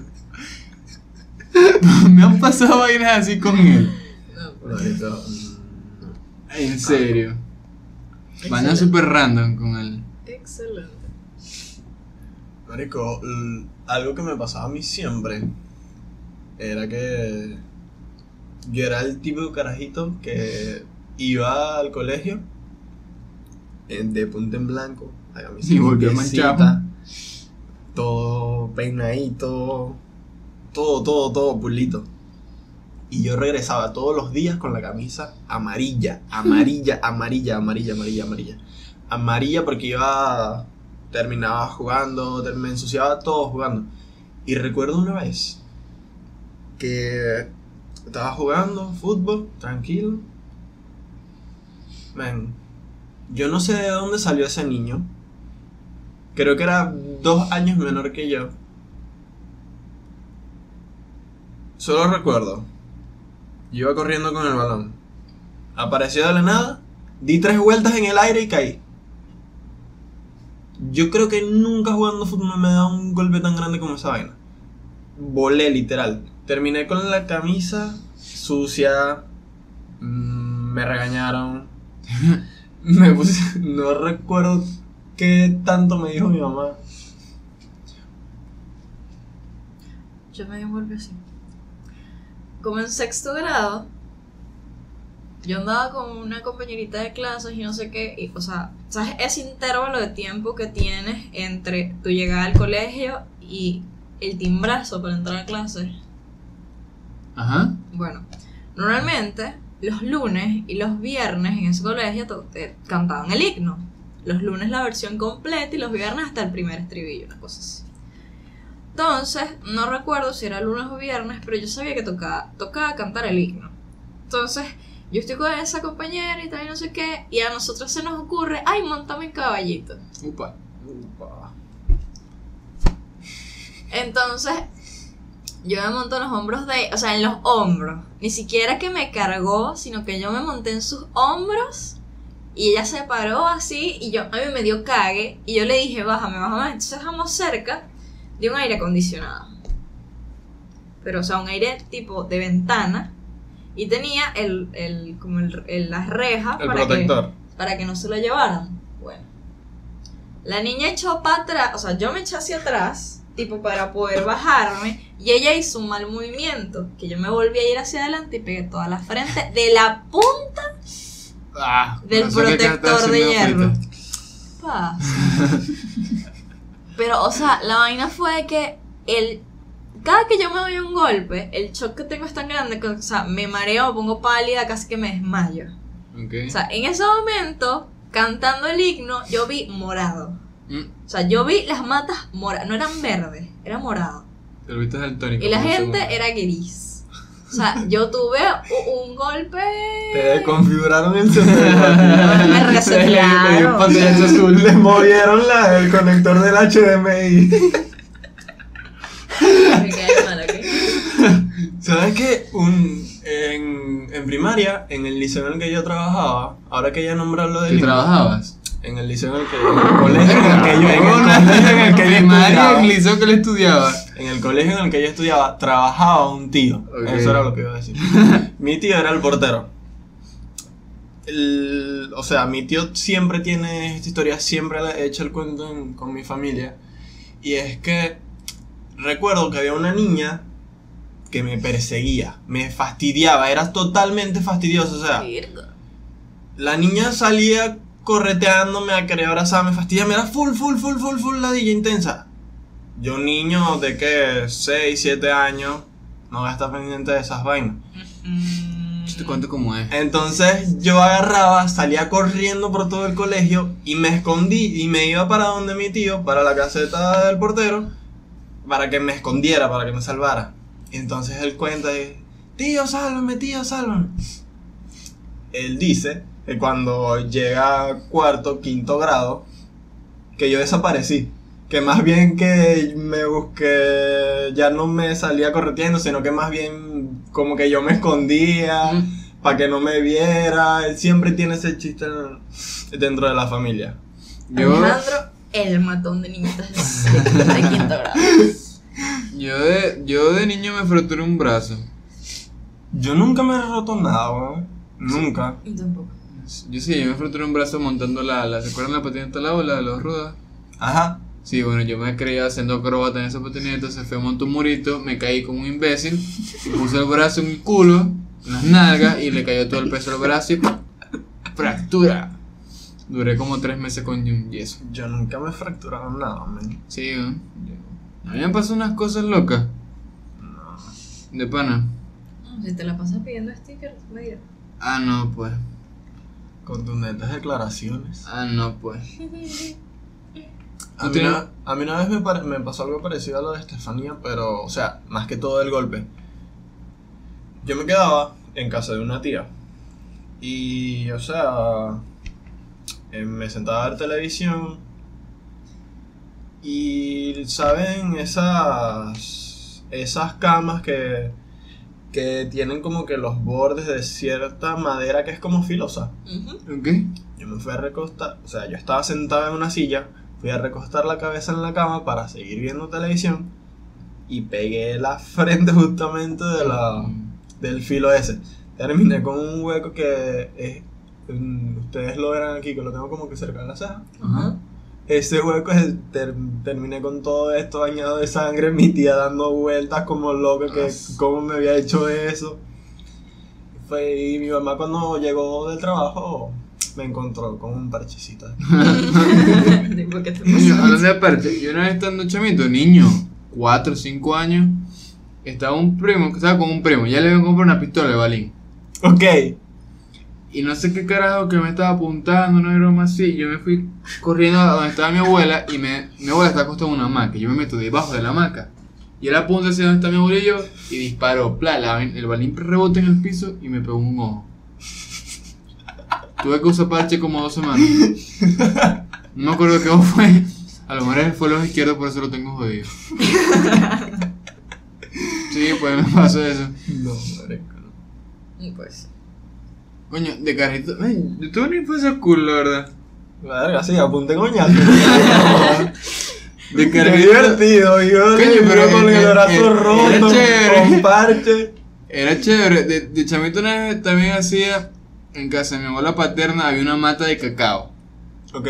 [laughs] Me han pasado vainas así con él.
No,
En serio. Vainas super random con él.
Excelente.
Marico, algo que me pasaba a mí siempre era que yo era el tipo de carajito que iba al colegio en- de punta en blanco, la camisa
Y volvió manchado.
todo peinadito, todo, todo, todo pulito. Y yo regresaba todos los días con la camisa amarilla, amarilla, [laughs] amarilla, amarilla, amarilla, amarilla. Amarilla porque iba, terminaba jugando, me ensuciaba todo jugando. Y recuerdo una vez que estaba jugando fútbol, tranquilo. Man, yo no sé de dónde salió ese niño. Creo que era dos años menor que yo. Solo recuerdo. Yo iba corriendo con el balón. Apareció de la nada. Di tres vueltas en el aire y caí. Yo creo que nunca jugando fútbol me he dado un golpe tan grande como esa vaina. Volé literal. Terminé con la camisa sucia. mm, Me regañaron. [laughs] me puse. No recuerdo qué tanto me dijo mi mamá.
Yo me di un golpe así. Como en sexto grado, yo andaba con una compañerita de clases y no sé qué, y, o sea, ¿sabes ese intervalo de tiempo que tienes entre tu llegada al colegio y el timbrazo para entrar a clase?
Ajá.
Bueno, normalmente los lunes y los viernes en ese colegio to- eh, cantaban el himno. Los lunes la versión completa y los viernes hasta el primer estribillo, una cosa así. Entonces, no recuerdo si era lunes o viernes, pero yo sabía que tocaba, tocaba cantar el himno. Entonces, yo estoy con esa compañera y tal, y no sé qué, y a nosotros se nos ocurre, ay, montame en caballito.
Upa.
Entonces, yo me monto en los hombros de, o sea, en los hombros. Ni siquiera que me cargó, sino que yo me monté en sus hombros y ella se paró así y yo, a mí me dio cague y yo le dije, bájame, bájame. Entonces dejamos cerca de un aire acondicionado. Pero, o sea, un aire tipo de ventana y tenía el, el como el, el- las rejas para que para que no se lo llevaran. Bueno. La niña echó para atrás, o sea, yo me eché hacia atrás, tipo para poder bajarme, y ella hizo un mal movimiento, que yo me volví a ir hacia adelante y pegué toda la frente de la punta
Ah,
del protector de hierro. [laughs] Pero, o sea, la vaina fue que el cada que yo me doy un golpe, el shock que tengo es tan grande que, o sea, me mareo, me pongo pálida, casi que me desmayo. O sea, en ese momento, cantando el himno, yo vi morado.
Mm,
O sea, yo vi las matas moradas, no eran verdes, era morado.
Te lo viste del tónico.
Y la gente
segundo.
era gris. O sea, yo tuve un golpe.
Te desconfiguraron el celular. [laughs]
Me
Le dio
resetearon.
azul.
Le movieron la- el conector del HDMI.
Me quedé mal, ¿ok?
¿Sabes qué? Un, en, en primaria, en el liceo en el que yo trabajaba, ahora que ya nombrarlo de
¿Qué trabajabas?
En el liceo en el que en el colegio en el que yo, en el
Una
colegio en el que yo [laughs] estudiaba,
en el liceo que le estudiaba.
en el colegio en el que yo estudiaba, trabajaba un tío. Eso era lo que iba a decir. [laughs] mi tío era el portero. El- o sea, mi tío siempre tiene esta historia, siempre le he hecho el cuento en- con mi familia. Y es que recuerdo que había una niña que me perseguía, me fastidiaba, era totalmente fastidioso. O sea, la niña salía correteándome a querer abrazarme, fastidiarme, era full, full, full, full, full ladilla intensa. Yo, niño de que 6, 7 años, no voy a estar pendiente de esas vainas.
Mm,
Yo te cuento cómo es.
Entonces yo agarraba, salía corriendo por todo el colegio y me escondí y me iba para donde mi tío, para la caseta del portero, para que me escondiera, para que me salvara. Y entonces él cuenta y, tío, sálvame, tío, sálvame. Él dice que cuando llega cuarto, quinto grado, que yo desaparecí. Que más bien que me busqué, ya no me salía correteando, sino que más bien como que yo me escondía
Mm.
para que no me viera. Él siempre tiene ese chiste en- dentro de la familia.
Yo,
Alejandro, el matón de niñitas de, de quinto grado. [laughs]
yo, de, yo de niño me fracturé un brazo.
Yo nunca me he roto nada, weón. Nunca.
Y tampoco.
Yo sí, yo me fracturé un brazo montando la, la ¿se acuerdan la patineta la ola de los ruedas?
Ajá.
Sí, bueno, yo me creía haciendo acrobata en esa patineta, se fue a montar un murito, me caí como un imbécil, puse el brazo en el culo, en las nalgas y le cayó todo el peso al brazo y fractura. Duré como tres meses con un yeso.
Yo nunca me he fracturado nada, man.
Sí, ¿no? a mí me pasan unas cosas locas. De pana.
No, Si te la pasas pidiendo stickers, me dirás.
Ah, no, pues.
Contundentes declaraciones.
Ah, no, pues.
A
¿Tú
mí, una, a mí una vez me, pare- me pasó algo parecido a lo de Estefanía, pero, o sea, más que todo el golpe. Yo me quedaba en casa de una tía. Y, o sea, eh, me sentaba a ver televisión. Y, ¿saben? Esas, esas camas que, que tienen como que los bordes de cierta madera que es como filosa. Yo me fui a recostar, o sea, yo estaba sentado en una silla, fui a recostar la cabeza en la cama para seguir viendo televisión y pegué la [laughs] frente justamente de la, del filo ese. Terminé con un hueco que es, mm, ustedes lo verán aquí, que lo tengo como que cerca de la ceja.
Ajá.
Ese hueco es, ter- terminé con todo esto bañado de sangre, mi tía dando vueltas como loca, que
As-
cómo me había hecho eso. Fue, y mi mamá cuando llegó del trabajo me encontró con un parchecito. [laughs]
Hablando de aparte, yo una vez estando chamito, niño, 4 o 5 años, estaba un primo, estaba con un primo, ya le habían comprado una pistola de balín.
Ok.
Y no sé qué carajo que me estaba apuntando, no era más así. Yo me fui corriendo a donde estaba mi abuela y me, mi abuela está acostada en una hamaca. Yo me meto debajo de la hamaca. Y él apunta hacia donde está mi abuelillo y disparó. Pla, la- el balín rebota en el piso y me pegó un ojo. Tuve que usar parche como dos semanas. No me acuerdo qué ojo fue. A lo mejor fue el ojo izquierdo, por eso lo tengo jodido. [laughs] Sí, pues me pasó eso.
No, marico.
Y Pues.
Coño, de carrito. Yo tuve una infancia cool, la verdad.
Verga, sí, apunté coñazo. [laughs]
De
Qué
carrito.
divertido, yo
Coño, pero
pero con
el-
brazo roto,
era chévere.
con parche.
Era chévere. De, de chamito una vez también hacía. En casa de mi abuela paterna había una mata de cacao.
Ok.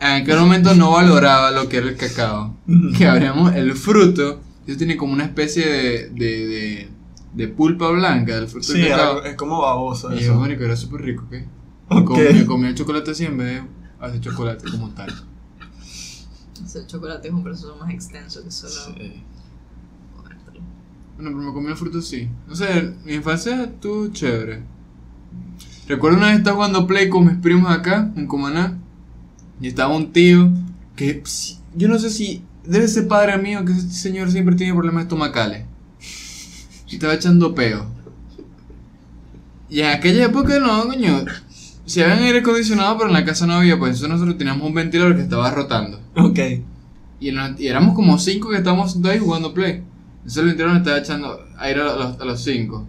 En aquel momento no valoraba lo que era el cacao. [laughs] Que abríamos el fruto. Eso tiene como una especie de, de, de, de pulpa blanca del fruto
Sí,
del cacao.
es como baboso
Y yo,
eso.
marico, era súper rico, ¿qué?
Ok.
Com- Yo comía el chocolate así en vez de hacer chocolate como tal.
O sea, el chocolate es un proceso más extenso que solo
Sí.
Bueno, pero me comí el fruto sí. No sé, mi infancia estuvo chévere. Recuerdo una vez estaba jugando play con mis primos acá, en Cumaná. Y estaba un tío que yo no sé si debe ser padre mío, que ese señor siempre tiene problemas estomacales. Y estaba echando peo. Y en aquella época no, coño. Si había aire acondicionado, pero en la casa no había, pues entonces nosotros teníamos un ventilador que estaba rotando.
Ok.
Y, en- y éramos como cinco que estábamos sentados ahí jugando play. Entonces el ventilador nos estaba echando aire a los, a los cinco.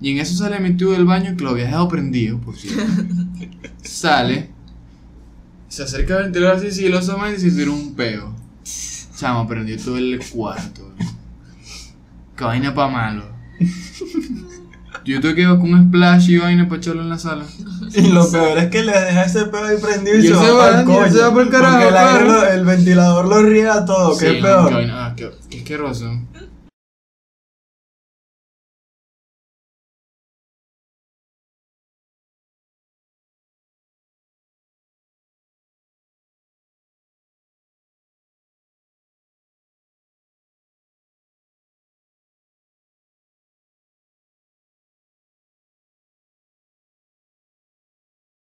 Y en eso sale mi tío del baño, que lo había dejado prendido, por cierto. [laughs] sale, se acerca al ventilador así sigilosamente y se tira un peo. Chamo, prendió todo el cuarto. Qué vaina pa' malo. Yo tuve que ir con un splash y vaina para echarlo en la sala.
Y lo peor es que le deja ese pedo ahí prendido y, se va, coño.
se va pa'l carajo,
Porque el, aire el ventilador lo riega todo, qué
Sí,
peor.
Qué, vaina- ah, qué, qué asqueroso.